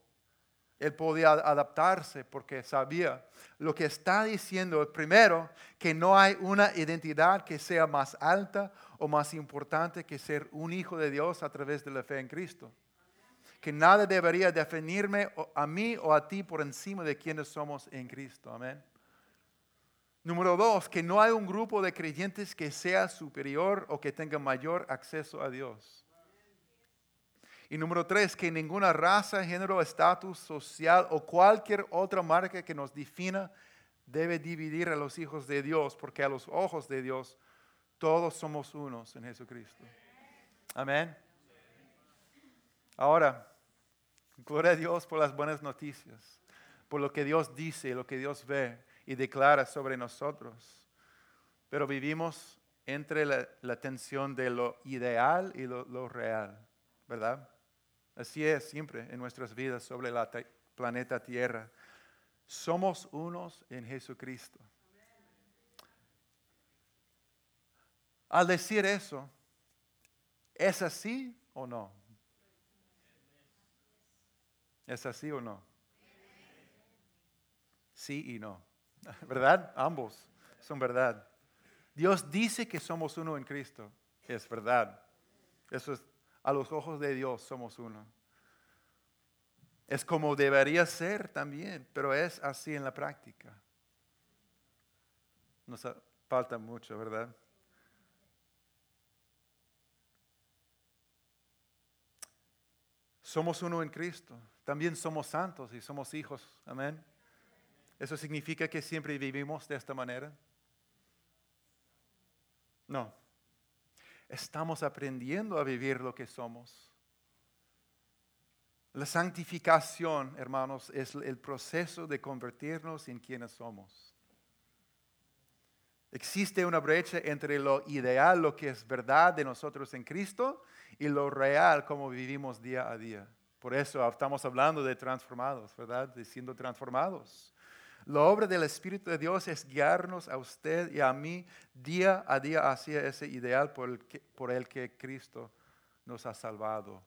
Él podía adaptarse porque sabía lo que está diciendo. Primero, que no hay una identidad que sea más alta o más importante que ser un hijo de Dios a través de la fe en Cristo. Que nada debería definirme a mí o a ti por encima de quienes somos en Cristo. Amén. Número dos, que no hay un grupo de creyentes que sea superior o que tenga mayor acceso a Dios. Y número tres, que ninguna raza, género, estatus social o cualquier otra marca que nos defina debe dividir a los hijos de Dios, porque a los ojos de Dios todos somos unos en Jesucristo. Amén. Ahora, gloria a Dios por las buenas noticias, por lo que Dios dice, lo que Dios ve y declara sobre nosotros. Pero vivimos entre la, tensión de lo ideal y lo real, ¿verdad? Así es siempre en nuestras vidas sobre la planeta Tierra. Somos unos en Jesucristo. Al decir eso, ¿es así o no? ¿Es así o no? Sí y no. ¿Verdad? Ambos son verdad. Dios dice que somos uno en Cristo. Es verdad. Eso es a los ojos de Dios somos uno. Es como debería ser también, pero es así en la práctica. Nos falta mucho, ¿verdad? Somos uno en Cristo. También somos santos y somos hijos. Amén. ¿Eso significa que siempre vivimos de esta manera? No. Estamos aprendiendo a vivir lo que somos. La santificación, hermanos, es el proceso de convertirnos en quienes somos. Existe una brecha entre lo ideal, lo que es verdad de nosotros en Cristo, y lo real como vivimos día a día. Por eso estamos hablando de transformados, ¿verdad? De siendo transformados. La obra del Espíritu de Dios es guiarnos a usted y a mí día a día hacia ese ideal por el que, Cristo nos ha salvado.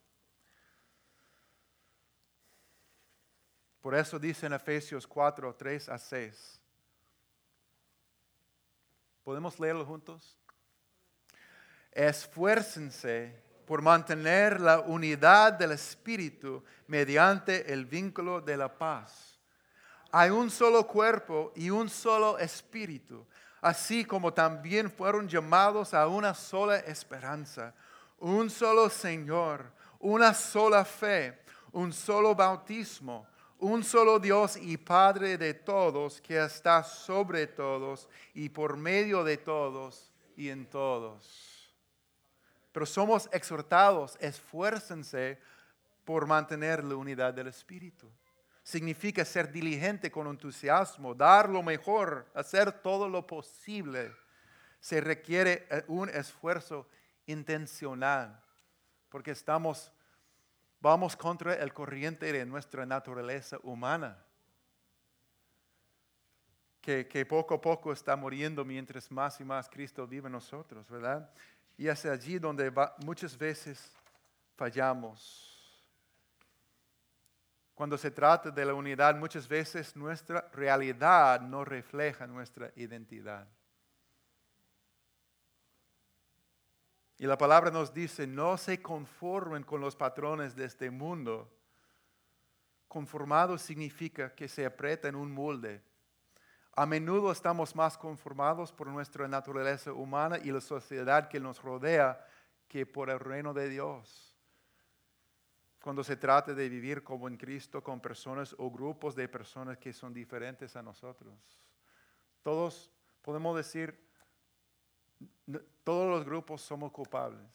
Por eso dice en Efesios 4, 3 a 6. ¿Podemos leerlo juntos? Esfuércense por mantener la unidad del Espíritu mediante el vínculo de la paz hay un solo cuerpo y un solo espíritu, así como también fueron llamados a una sola esperanza, un solo Señor, una sola fe, un solo bautismo, un solo Dios y Padre de todos, que está sobre todos y por medio de todos y en todos. Pero somos exhortados, esfuércense por mantener la unidad del Espíritu significa ser diligente con entusiasmo, dar lo mejor, hacer todo lo posible. Se requiere eh, un esfuerzo intencional, porque estamos, vamos contra el corriente de nuestra naturaleza humana, que, poco a poco está muriendo mientras más y más Cristo vive en nosotros, ¿verdad? Y es allí donde muchas veces fallamos cuando se trata de la unidad, muchas veces nuestra realidad no refleja nuestra identidad. Y la palabra nos dice, no se conformen con los patrones de este mundo. Conformado significa que se aprieta en un molde. A menudo estamos más conformados por nuestra naturaleza humana y la sociedad que nos rodea que por el reino de Dios cuando se trata de vivir como en Cristo con personas o grupos de personas que son diferentes a nosotros. Todos podemos decir, todos los grupos somos culpables.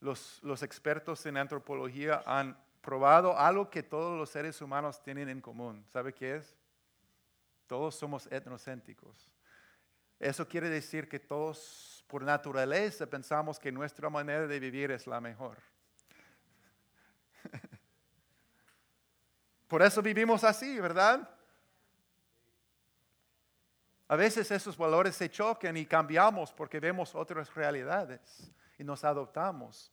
Los, expertos en antropología han probado algo que todos los seres humanos tienen en común. ¿Sabe qué es? Todos somos etnocéntricos. Eso quiere decir que todos por naturaleza pensamos que nuestra manera de vivir es la mejor. Por eso vivimos así, ¿verdad? A veces esos valores se chocan y cambiamos porque vemos otras realidades y nos adoptamos.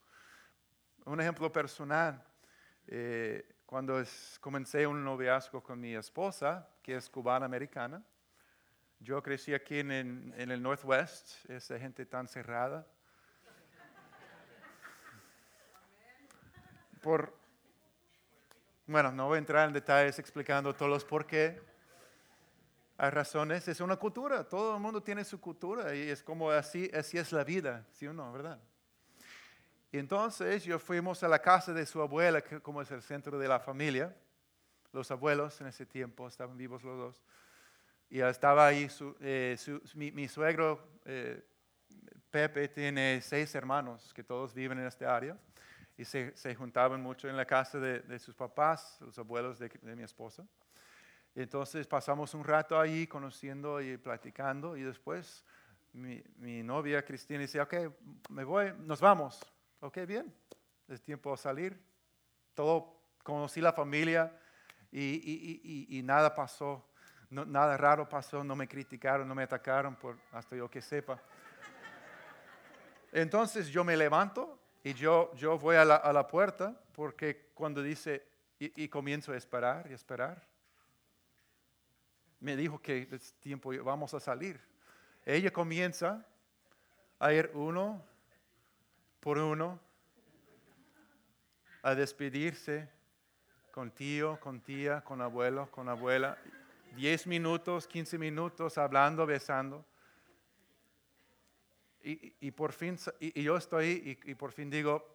Un ejemplo personal, eh, cuando comencé un noviazgo con mi esposa, que es cubana americana, yo crecí aquí en, en el Northwest, esa gente tan cerrada. Por, bueno, no voy a entrar en detalles explicando todos los por qué. Hay razones, es una cultura, todo el mundo tiene su cultura y es como así, así es la vida, ¿sí o no? ¿Verdad? Y entonces yo fuimos a la casa de su abuela, que como es el centro de la familia. Los abuelos en ese tiempo estaban vivos los dos. Y estaba ahí eh, mi, suegro eh, Pepe tiene seis hermanos que todos viven en este área y se, se, juntaban mucho en la casa de, de sus papás, los abuelos de, de, mi esposa. Entonces pasamos un rato ahí conociendo y platicando y después mi, mi novia Cristina dice, ok, me voy, nos vamos. Ok, bien, es tiempo de salir. Todo, conocí la familia y, y, y, y nada pasó, no, nada raro pasó, no me criticaron, no me atacaron, por, hasta yo que sepa. Entonces yo me levanto y yo, yo voy a la, puerta porque cuando dice, y, comienzo a esperar y esperar, me dijo que es tiempo, vamos a salir. Ella comienza a ir uno por uno, a despedirse con tío, con tía, con abuelo, con abuela. Diez minutos, quince minutos hablando, besando. Y, por fin, y, yo estoy y, por fin digo,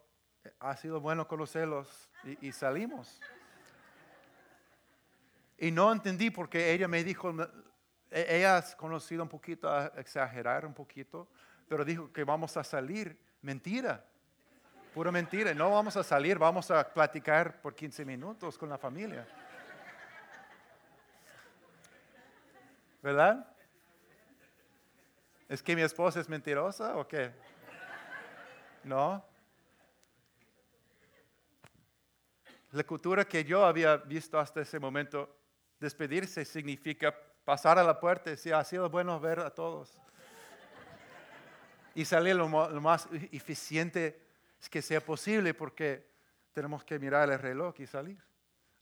ha sido bueno conocerlos y, salimos. Y no entendí porque ella me dijo, e, ella ha conocido un poquito, a exagerar un poquito, pero dijo que vamos a salir. Mentira, pura mentira. No vamos a salir, vamos a platicar por 15 minutos con la familia. ¿Verdad? ¿Es que mi esposa es mentirosa o qué? No. La cultura que yo había visto hasta ese momento, despedirse significa pasar a la puerta y decir, ha sido bueno ver a todos. Y salir lo, más eficiente que sea posible porque tenemos que mirar el reloj y salir.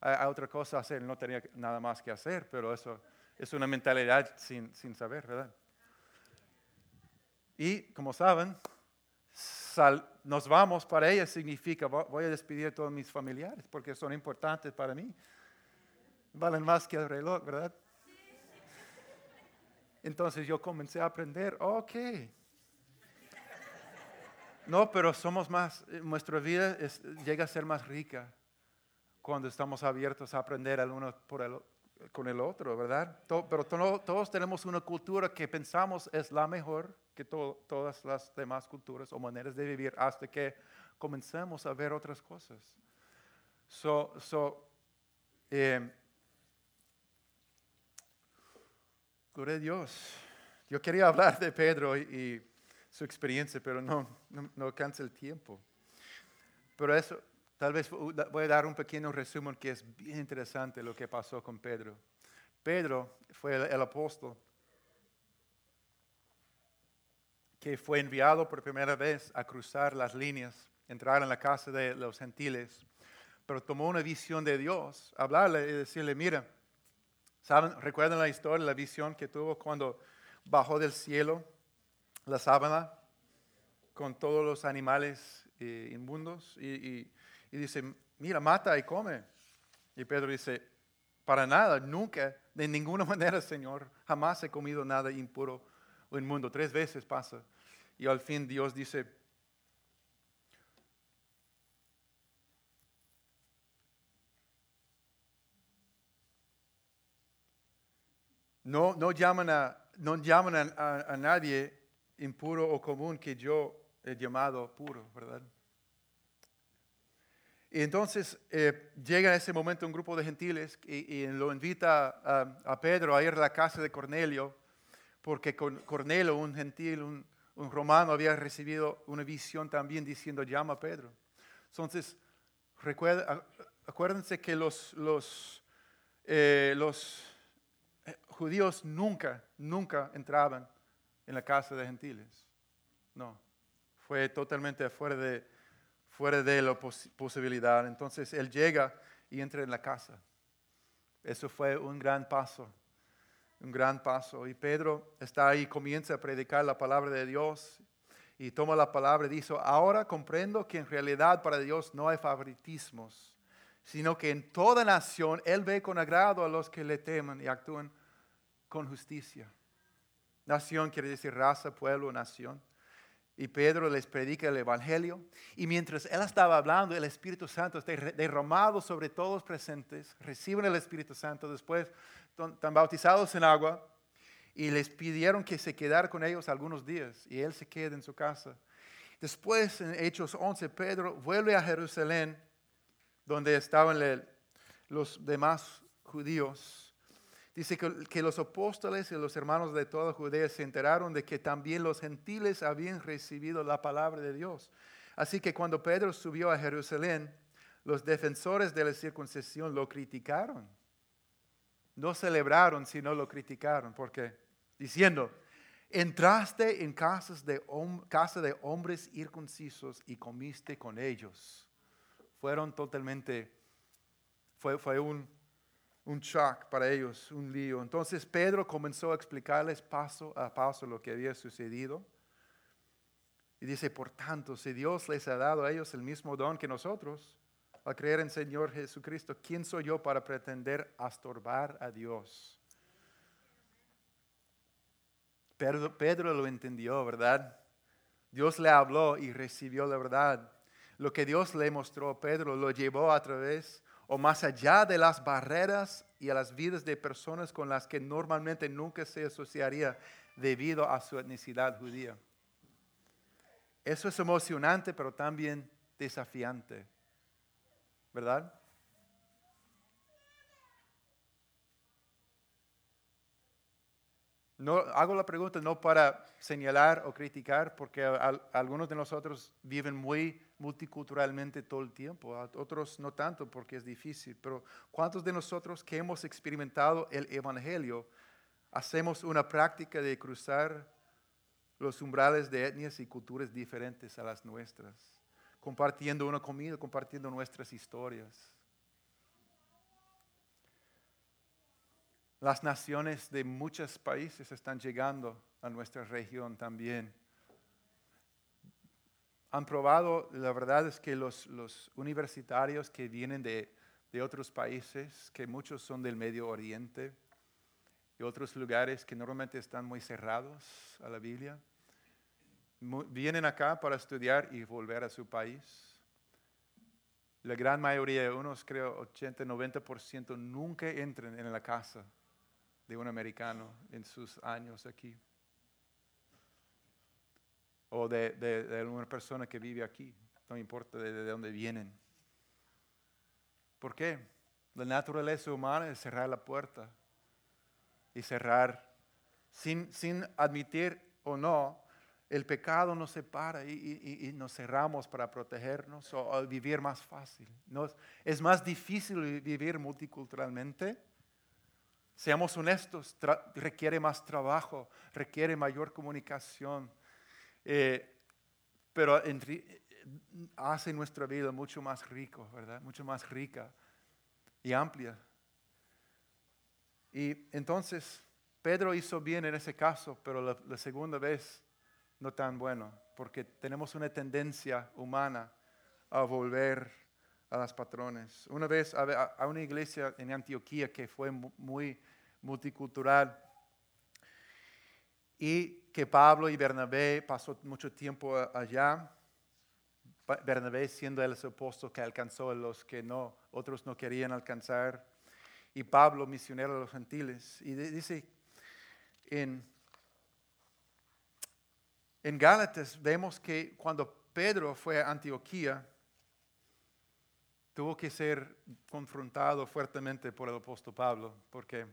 Hay, otra cosa hacer, no tenía nada más que hacer, pero eso es una mentalidad sin, sin saber, ¿verdad? Y como saben, nos vamos para ella significa voy a despedir a todos mis familiares porque son importantes para mí. Valen más que el reloj, ¿verdad? Entonces yo comencé a aprender, ok. No, pero somos más, nuestra vida llega a ser más rica cuando estamos abiertos a aprender el uno por el, con el otro, ¿verdad? pero todos tenemos una cultura que pensamos es la mejor que todas las demás culturas o maneras de vivir hasta que comencemos a ver otras cosas. So, so, eh, gloria a Dios. Yo quería hablar de Pedro y, su experiencia, pero no, no, no alcanza el tiempo. Pero eso, tal vez voy a dar un pequeño resumen que es bien interesante lo que pasó con Pedro. Pedro fue el apóstol que fue enviado por primera vez a cruzar las líneas, entrar en la casa de los gentiles, pero tomó una visión de Dios, hablarle y decirle, mira, ¿saben? ¿Recuerdan la historia, la visión que tuvo cuando bajó del cielo la sábana con todos los animales eh, inmundos? Y, y dice, mira, mata y come. Y Pedro dice, para nada, nunca, de ninguna manera, Señor, jamás he comido nada impuro o inmundo. Tres veces pasa. Y al fin Dios dice, no, no llaman, a, no llaman a, nadie impuro o común que yo he llamado puro, ¿verdad? Y entonces eh, llega en ese momento un grupo de gentiles y, lo invita a, Pedro a ir a la casa de Cornelio, porque Cornelio, un gentil, un, romano había recibido una visión también diciendo, llama a Pedro. Entonces, acuérdense que los, los, eh, los eh, judíos nunca, nunca entraban en la casa de gentiles. No, fue totalmente fuera de, fuera de la posibilidad. Entonces, él llega y entra en la casa. Eso fue un gran paso un gran paso. Y Pedro está ahí, comienza a predicar la palabra de Dios y toma la palabra y dice, ahora comprendo que en realidad para Dios no hay favoritismos, sino que en toda nación Él ve con agrado a los que le temen y actúan con justicia. Nación quiere decir raza, pueblo, nación. Y Pedro les predica el Evangelio. Y mientras él estaba hablando, el Espíritu Santo está derramado sobre todos los presentes. Reciben el Espíritu Santo. Después están bautizados en agua. Y les pidieron que se quedara con ellos algunos días. Y él se queda en su casa. Después, en Hechos 11, Pedro vuelve a Jerusalén, donde estaban los demás judíos Dice que, los apóstoles y los hermanos de toda Judea se enteraron de que también los gentiles habían recibido la palabra de Dios. Así que cuando Pedro subió a Jerusalén, los defensores de la circuncisión lo criticaron. No celebraron, sino lo criticaron. porque Diciendo, entraste en casas casa de hombres circuncisos y comiste con ellos. Fueron totalmente, fue, fue un un shock para ellos, un lío. Entonces Pedro comenzó a explicarles paso a paso lo que había sucedido. Y dice, por tanto, si Dios les ha dado a ellos el mismo don que nosotros, al creer en Señor Jesucristo, ¿quién soy yo para pretender astorbar a Dios? Pedro, Pedro lo entendió, ¿verdad? Dios le habló y recibió la verdad. Lo que Dios le mostró a Pedro lo llevó a través o más allá de las barreras y a las vidas de personas con las que normalmente nunca se asociaría debido a su etnicidad judía. Eso es emocionante, pero también desafiante. ¿Verdad? No, hago la pregunta no para señalar o criticar, porque algunos de nosotros viven muy multiculturalmente todo el tiempo, otros no tanto porque es difícil, pero ¿cuántos de nosotros que hemos experimentado el Evangelio hacemos una práctica de cruzar los umbrales de etnias y culturas diferentes a las nuestras, compartiendo una comida, compartiendo nuestras historias? Las naciones de muchos países están llegando a nuestra región también. Han probado, la verdad es que los, universitarios que vienen de, otros países, que muchos son del Medio Oriente y otros lugares que normalmente están muy cerrados a la Biblia, vienen acá para estudiar y volver a su país. La gran mayoría unos, creo 80, 90%, nunca entran en la casa de un americano en sus años aquí. O de, una persona que vive aquí, no importa de, dónde vienen. ¿Por qué? La naturaleza humana es cerrar la puerta y cerrar sin, sin admitir o no, el pecado nos separa y, y, nos cerramos para protegernos o, vivir más fácil. es más difícil vivir multiculturalmente Seamos honestos, requiere más trabajo, requiere mayor comunicación, eh, pero hace nuestra vida mucho más rico, ¿verdad? Mucho más rica y amplia. Y entonces, Pedro hizo bien en ese caso, pero la, segunda vez no tan bueno, porque tenemos una tendencia humana a volver a las patrones. Una vez a una iglesia en Antioquía que fue muy multicultural. Y que Pablo y Bernabé pasó mucho tiempo allá. Bernabé siendo el apóstol que alcanzó a los que no, otros no querían alcanzar. Y Pablo misionero a los gentiles. Y dice en, en Gálatas vemos que cuando Pedro fue a Antioquía, tuvo que ser confrontado fuertemente por el apóstol Pablo, porque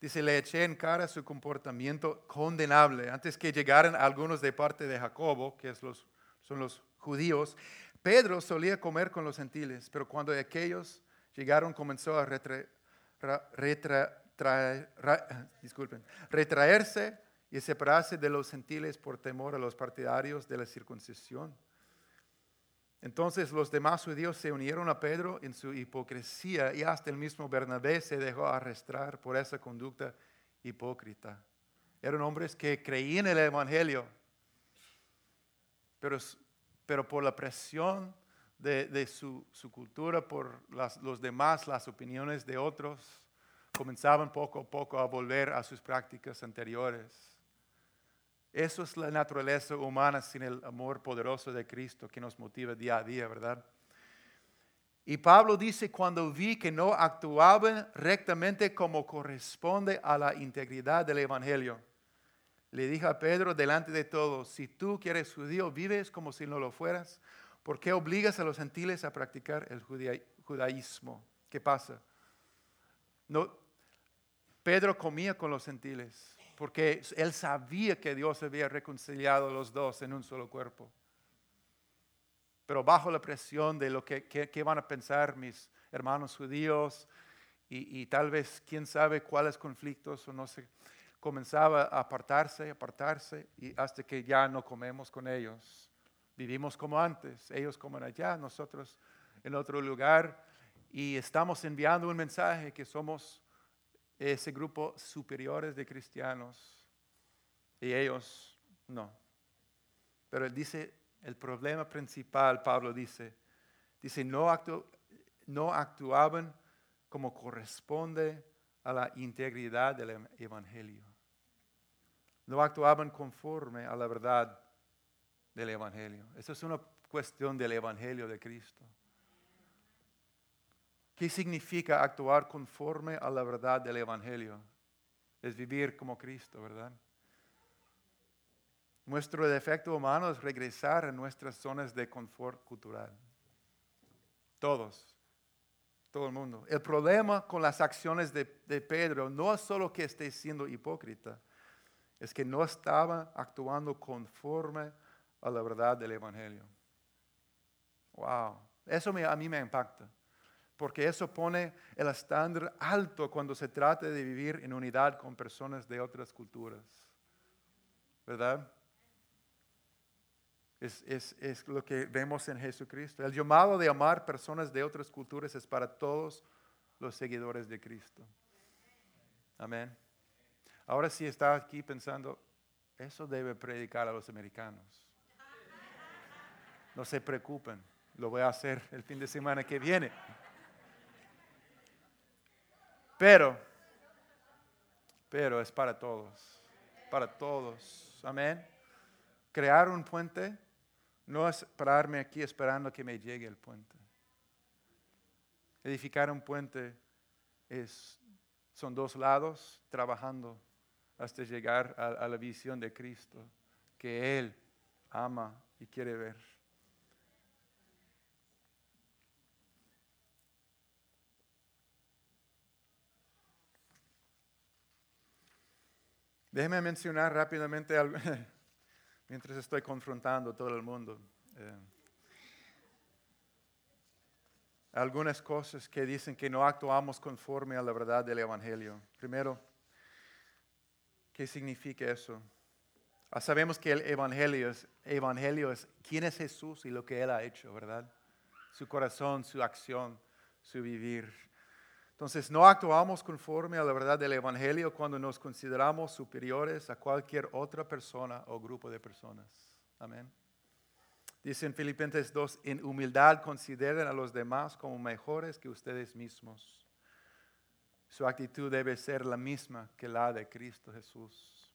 Dice, le eché en cara su comportamiento condenable. Antes que llegaran algunos de parte de Jacobo, que son los judíos, Pedro solía comer con los gentiles, pero cuando aquellos llegaron comenzó a retraerse y separarse de los gentiles por temor a los partidarios de la circuncisión. Entonces los demás judíos se unieron a Pedro en su hipocresía y hasta el mismo Bernabé se dejó arrastrar por esa conducta hipócrita. Eran hombres que creían en el Evangelio, pero, pero por la presión de, su, cultura, por los demás, las opiniones de otros, comenzaban poco a poco a volver a sus prácticas anteriores. Eso es la naturaleza humana sin el amor poderoso de Cristo que nos motiva día a día, ¿verdad? Y Pablo dice, cuando vi que no actuaban rectamente como corresponde a la integridad del Evangelio, le dije a Pedro delante de todos, si tú que eres judío vives como si no lo fueras, ¿por qué obligas a los gentiles a practicar el judaísmo? ¿Qué pasa? No, Pedro comía con los gentiles porque él sabía que Dios había reconciliado a los dos en un solo cuerpo. Pero bajo la presión de lo que, van a pensar mis hermanos judíos y, tal vez quién sabe cuáles conflictos o no sé, comenzaba a apartarse, apartarse y hasta que ya no comemos con ellos. Vivimos como antes, ellos comen allá, nosotros en otro lugar y estamos enviando un mensaje que somos ese grupo superiores de cristianos y ellos no. Pero él dice, el problema principal, Pablo dice, dice, no, no actuaban como corresponde a la integridad del Evangelio. No actuaban conforme a la verdad del Evangelio. Esa es una cuestión del Evangelio de Cristo. ¿Qué significa actuar conforme a la verdad del Evangelio? Es vivir como Cristo, ¿verdad? Nuestro defecto humano es regresar a nuestras zonas de confort cultural. Todos, todo el mundo. El problema con las acciones de, Pedro no es solo que esté siendo hipócrita, es que no estaba actuando conforme a la verdad del Evangelio. Wow, eso a mí me impacta, porque eso pone el estándar alto cuando se trata de vivir en unidad con personas de otras culturas. ¿Verdad? Es, lo que vemos en Jesucristo. El llamado de amar personas de otras culturas es para todos los seguidores de Cristo. Amén. Ahora sí está aquí pensando, eso debe predicar a los americanos. No se preocupen, lo voy a hacer el fin de semana que viene. Pero, pero es para todos, para todos. Amén. Crear un puente no es pararme aquí esperando que me llegue el puente. Edificar un puente es, son dos lados trabajando hasta llegar a la visión de Cristo que Él ama y quiere ver. Déjeme mencionar rápidamente mientras estoy confrontando a todo el mundo. Eh, algunas cosas que dicen que no actuamos conforme a la verdad del Evangelio. Primero, ¿qué significa eso? Ah, sabemos que el Evangelio es quién es Jesús y lo que Él ha hecho, ¿verdad? Su corazón, su acción, su vivir. Entonces, no actuamos conforme a la verdad del Evangelio cuando nos consideramos superiores a cualquier otra persona o grupo de personas. Amén. Dice en Filipenses 2, en humildad consideren a los demás como mejores que ustedes mismos. Su actitud debe ser la misma que la de Cristo Jesús.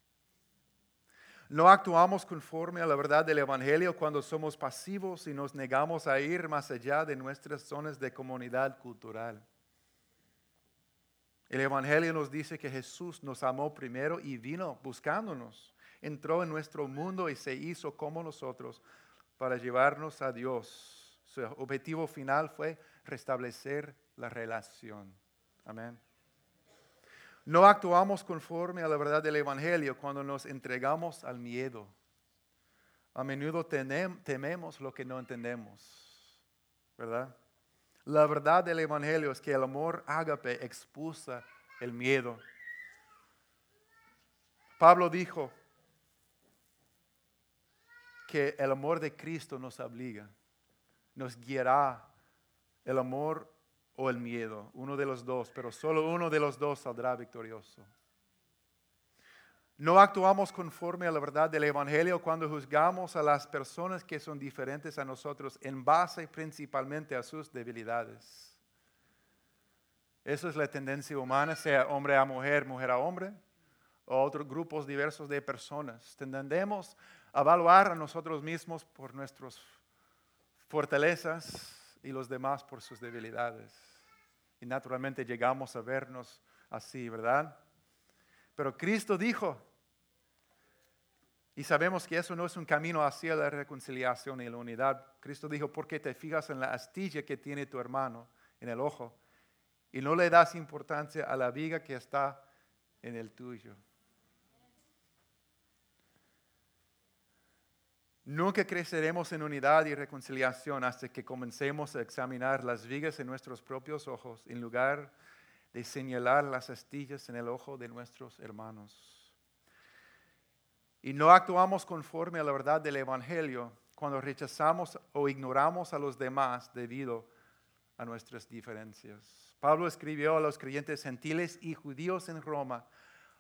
No actuamos conforme a la verdad del Evangelio cuando somos pasivos y nos negamos a ir más allá de nuestras zonas de comunidad cultural. El Evangelio nos dice que Jesús nos amó primero y vino buscándonos. Entró en nuestro mundo y se hizo como nosotros para llevarnos a Dios. Su objetivo final fue restablecer la relación. Amén. No actuamos conforme a la verdad del Evangelio cuando nos entregamos al miedo. A menudo tememos lo que no entendemos, ¿verdad? La verdad del Evangelio es que el amor ágape expulsa el miedo. Pablo dijo que el amor de Cristo nos obliga, nos guiará el amor o el miedo, uno de los dos, pero solo uno de los dos saldrá victorioso. No actuamos conforme a la verdad del Evangelio cuando juzgamos a las personas que son diferentes a nosotros en base principalmente a sus debilidades. Eso es la tendencia humana, sea hombre a mujer, mujer a hombre, o otros grupos diversos de personas. Tendemos a evaluar a nosotros mismos por nuestras fortalezas y los demás por sus debilidades. Y naturalmente llegamos a vernos así, ¿verdad? Pero Cristo dijo, y sabemos que eso no es un camino hacia la reconciliación y la unidad. Cristo dijo, ¿por qué te fijas en la astilla que tiene tu hermano en el ojo y no le das importancia a la viga que está en el tuyo? Nunca creceremos en unidad y reconciliación hasta que comencemos a examinar las vigas en nuestros propios ojos en lugar de señalar las astillas en el ojo de nuestros hermanos. Y no actuamos conforme a la verdad del Evangelio cuando rechazamos o ignoramos a los demás debido a nuestras diferencias. Pablo escribió a los creyentes gentiles y judíos en Roma,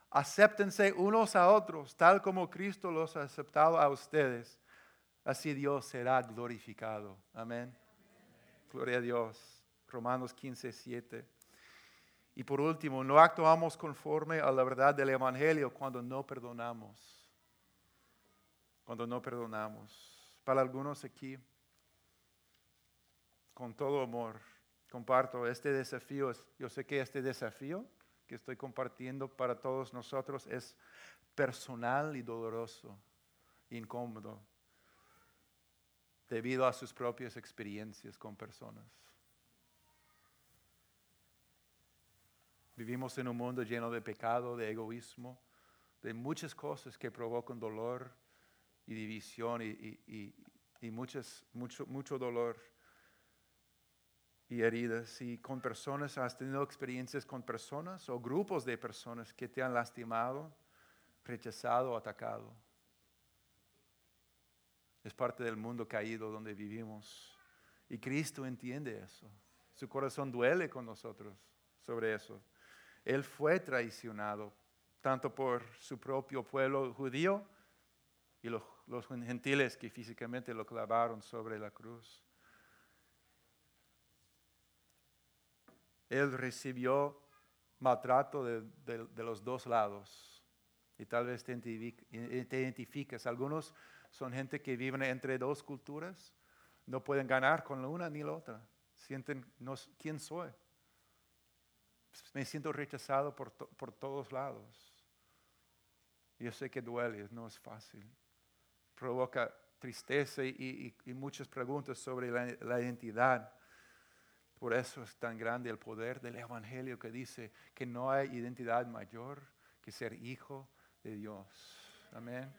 acéptense unos a otros, tal como Cristo los ha aceptado a ustedes. Así Dios será glorificado. Amén. Gloria a Dios. Romanos 15, 7. Y por último, no actuamos conforme a la verdad del Evangelio cuando no perdonamos. Cuando no perdonamos. Para algunos aquí, con todo amor, comparto este desafío. Yo sé que este desafío que estoy compartiendo para todos nosotros es personal y doloroso. incómodo debido a sus propias experiencias con personas. Vivimos en un mundo lleno de pecado, de egoísmo, de muchas cosas que provocan dolor y división y, muchas, mucho, mucho dolor y heridas. Y con personas, has tenido experiencias con personas o grupos de personas que te han lastimado, rechazado o atacado. Es parte del mundo caído donde vivimos. Y Cristo entiende eso. Su corazón duele con nosotros sobre eso. Él fue traicionado tanto por su propio pueblo judío y los, gentiles que físicamente lo clavaron sobre la cruz. Él recibió maltrato de, los dos lados. Y tal vez te identificas. Algunos son gente que viven entre dos culturas, no pueden ganar con la una ni la otra. Sienten, no, ¿quién soy? Me siento rechazado por, por todos lados. Yo sé que duele, no es fácil. Provoca tristeza y, muchas preguntas sobre la, la, identidad. Por eso es tan grande el poder del Evangelio que dice que no hay identidad mayor que ser hijo de Dios. Amén.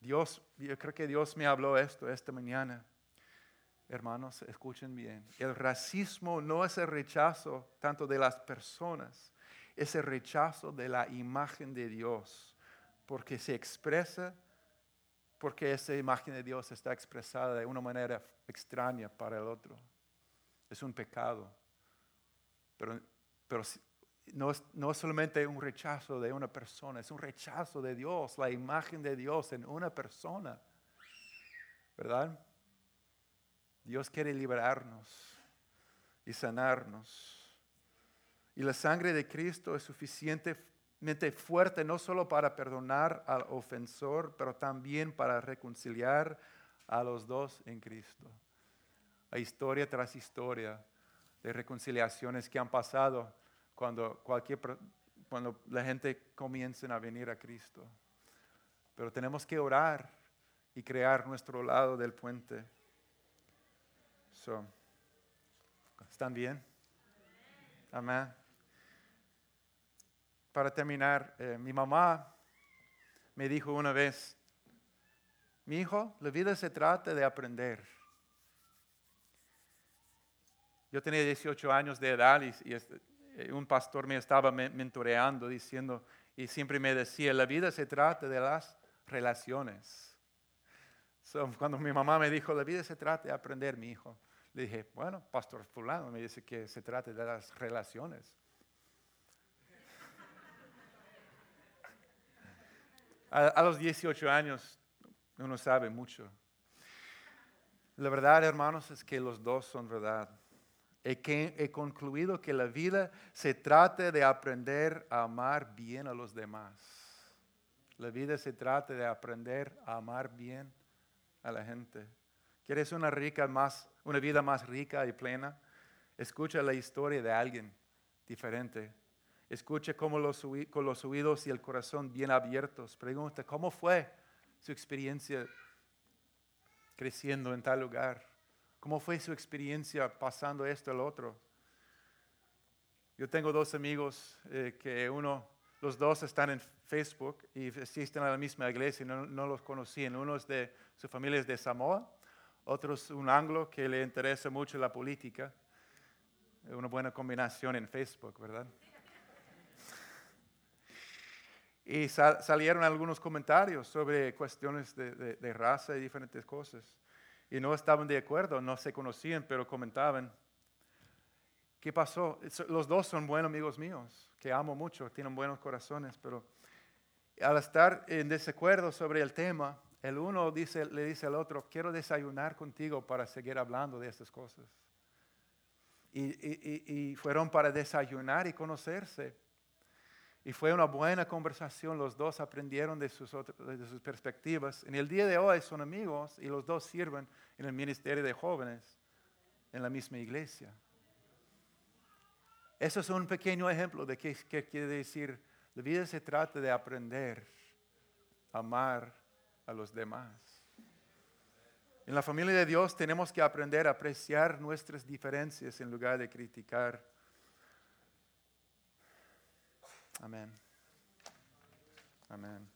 Dios, yo creo que Dios me habló esto esta mañana. Hermanos, escuchen bien. El racismo no es el rechazo tanto de las personas, es el rechazo de la imagen de Dios, porque se expresa, porque esa imagen de Dios está expresada de una manera extraña para el otro. Es un pecado. Pero, pero no es, no es solamente un rechazo de una persona, es un rechazo de Dios, la imagen de Dios en una persona. ¿Verdad? Dios quiere liberarnos y sanarnos. Y la sangre de Cristo es suficientemente fuerte no solo para perdonar al ofensor, pero también para reconciliar a los dos en Cristo. Hay historia tras historia de reconciliaciones que han pasado cuando, cualquier, cuando la gente comienza a venir a Cristo. Pero tenemos que orar y crear nuestro lado del puente. ¿Están bien? Amén. Para terminar, eh, mi mamá me dijo una vez, mi hijo, la vida se trata de aprender. Yo tenía 18 años de edad y, este, eh, un pastor me estaba mentoreando diciendo, y siempre me decía, la vida se trata de las relaciones. cuando mi mamá me dijo, la vida se trata de aprender, mi hijo, le dije, bueno, pastor fulano me dice que se trata de las relaciones. A, los 18 años uno sabe mucho. La verdad, hermanos, es que los dos son verdad. He, que, he concluido que la vida se trata de aprender a amar bien a los demás. La vida se trata de aprender a amar bien a la gente. ¿Quieres una, rica más, una vida más rica y plena? Escucha la historia de alguien diferente. Escucha cómo los, con los oídos y el corazón bien abiertos. Pregunta, ¿cómo fue su experiencia creciendo en tal lugar? ¿Cómo fue su experiencia pasando esto al otro? Yo tengo dos amigos eh, que uno, los dos están en Facebook y asisten a la misma iglesia y no, no los conocían. Uno es de, su familia es de Samoa otro es un anglo que le interesa mucho la política. Una buena combinación en Facebook, ¿verdad? Y salieron algunos comentarios sobre cuestiones de, raza y diferentes cosas. Y no estaban de acuerdo, no se conocían, pero comentaban. ¿Qué pasó? Los dos son buenos amigos míos, que amo mucho, tienen buenos corazones, pero al estar en desacuerdo sobre el tema, el uno le dice al otro, quiero desayunar contigo para seguir hablando de estas cosas. Y, fueron para desayunar y conocerse. Y fue una buena conversación, los dos aprendieron de sus, de sus perspectivas. En el día de hoy son amigos y los dos sirven en el ministerio de jóvenes en la misma iglesia. Eso es un pequeño ejemplo de qué, qué quiere decir. La vida se trata de aprender amar a los demás. En la familia de Dios tenemos que aprender a apreciar nuestras diferencias en lugar de criticar. Amén. Amén.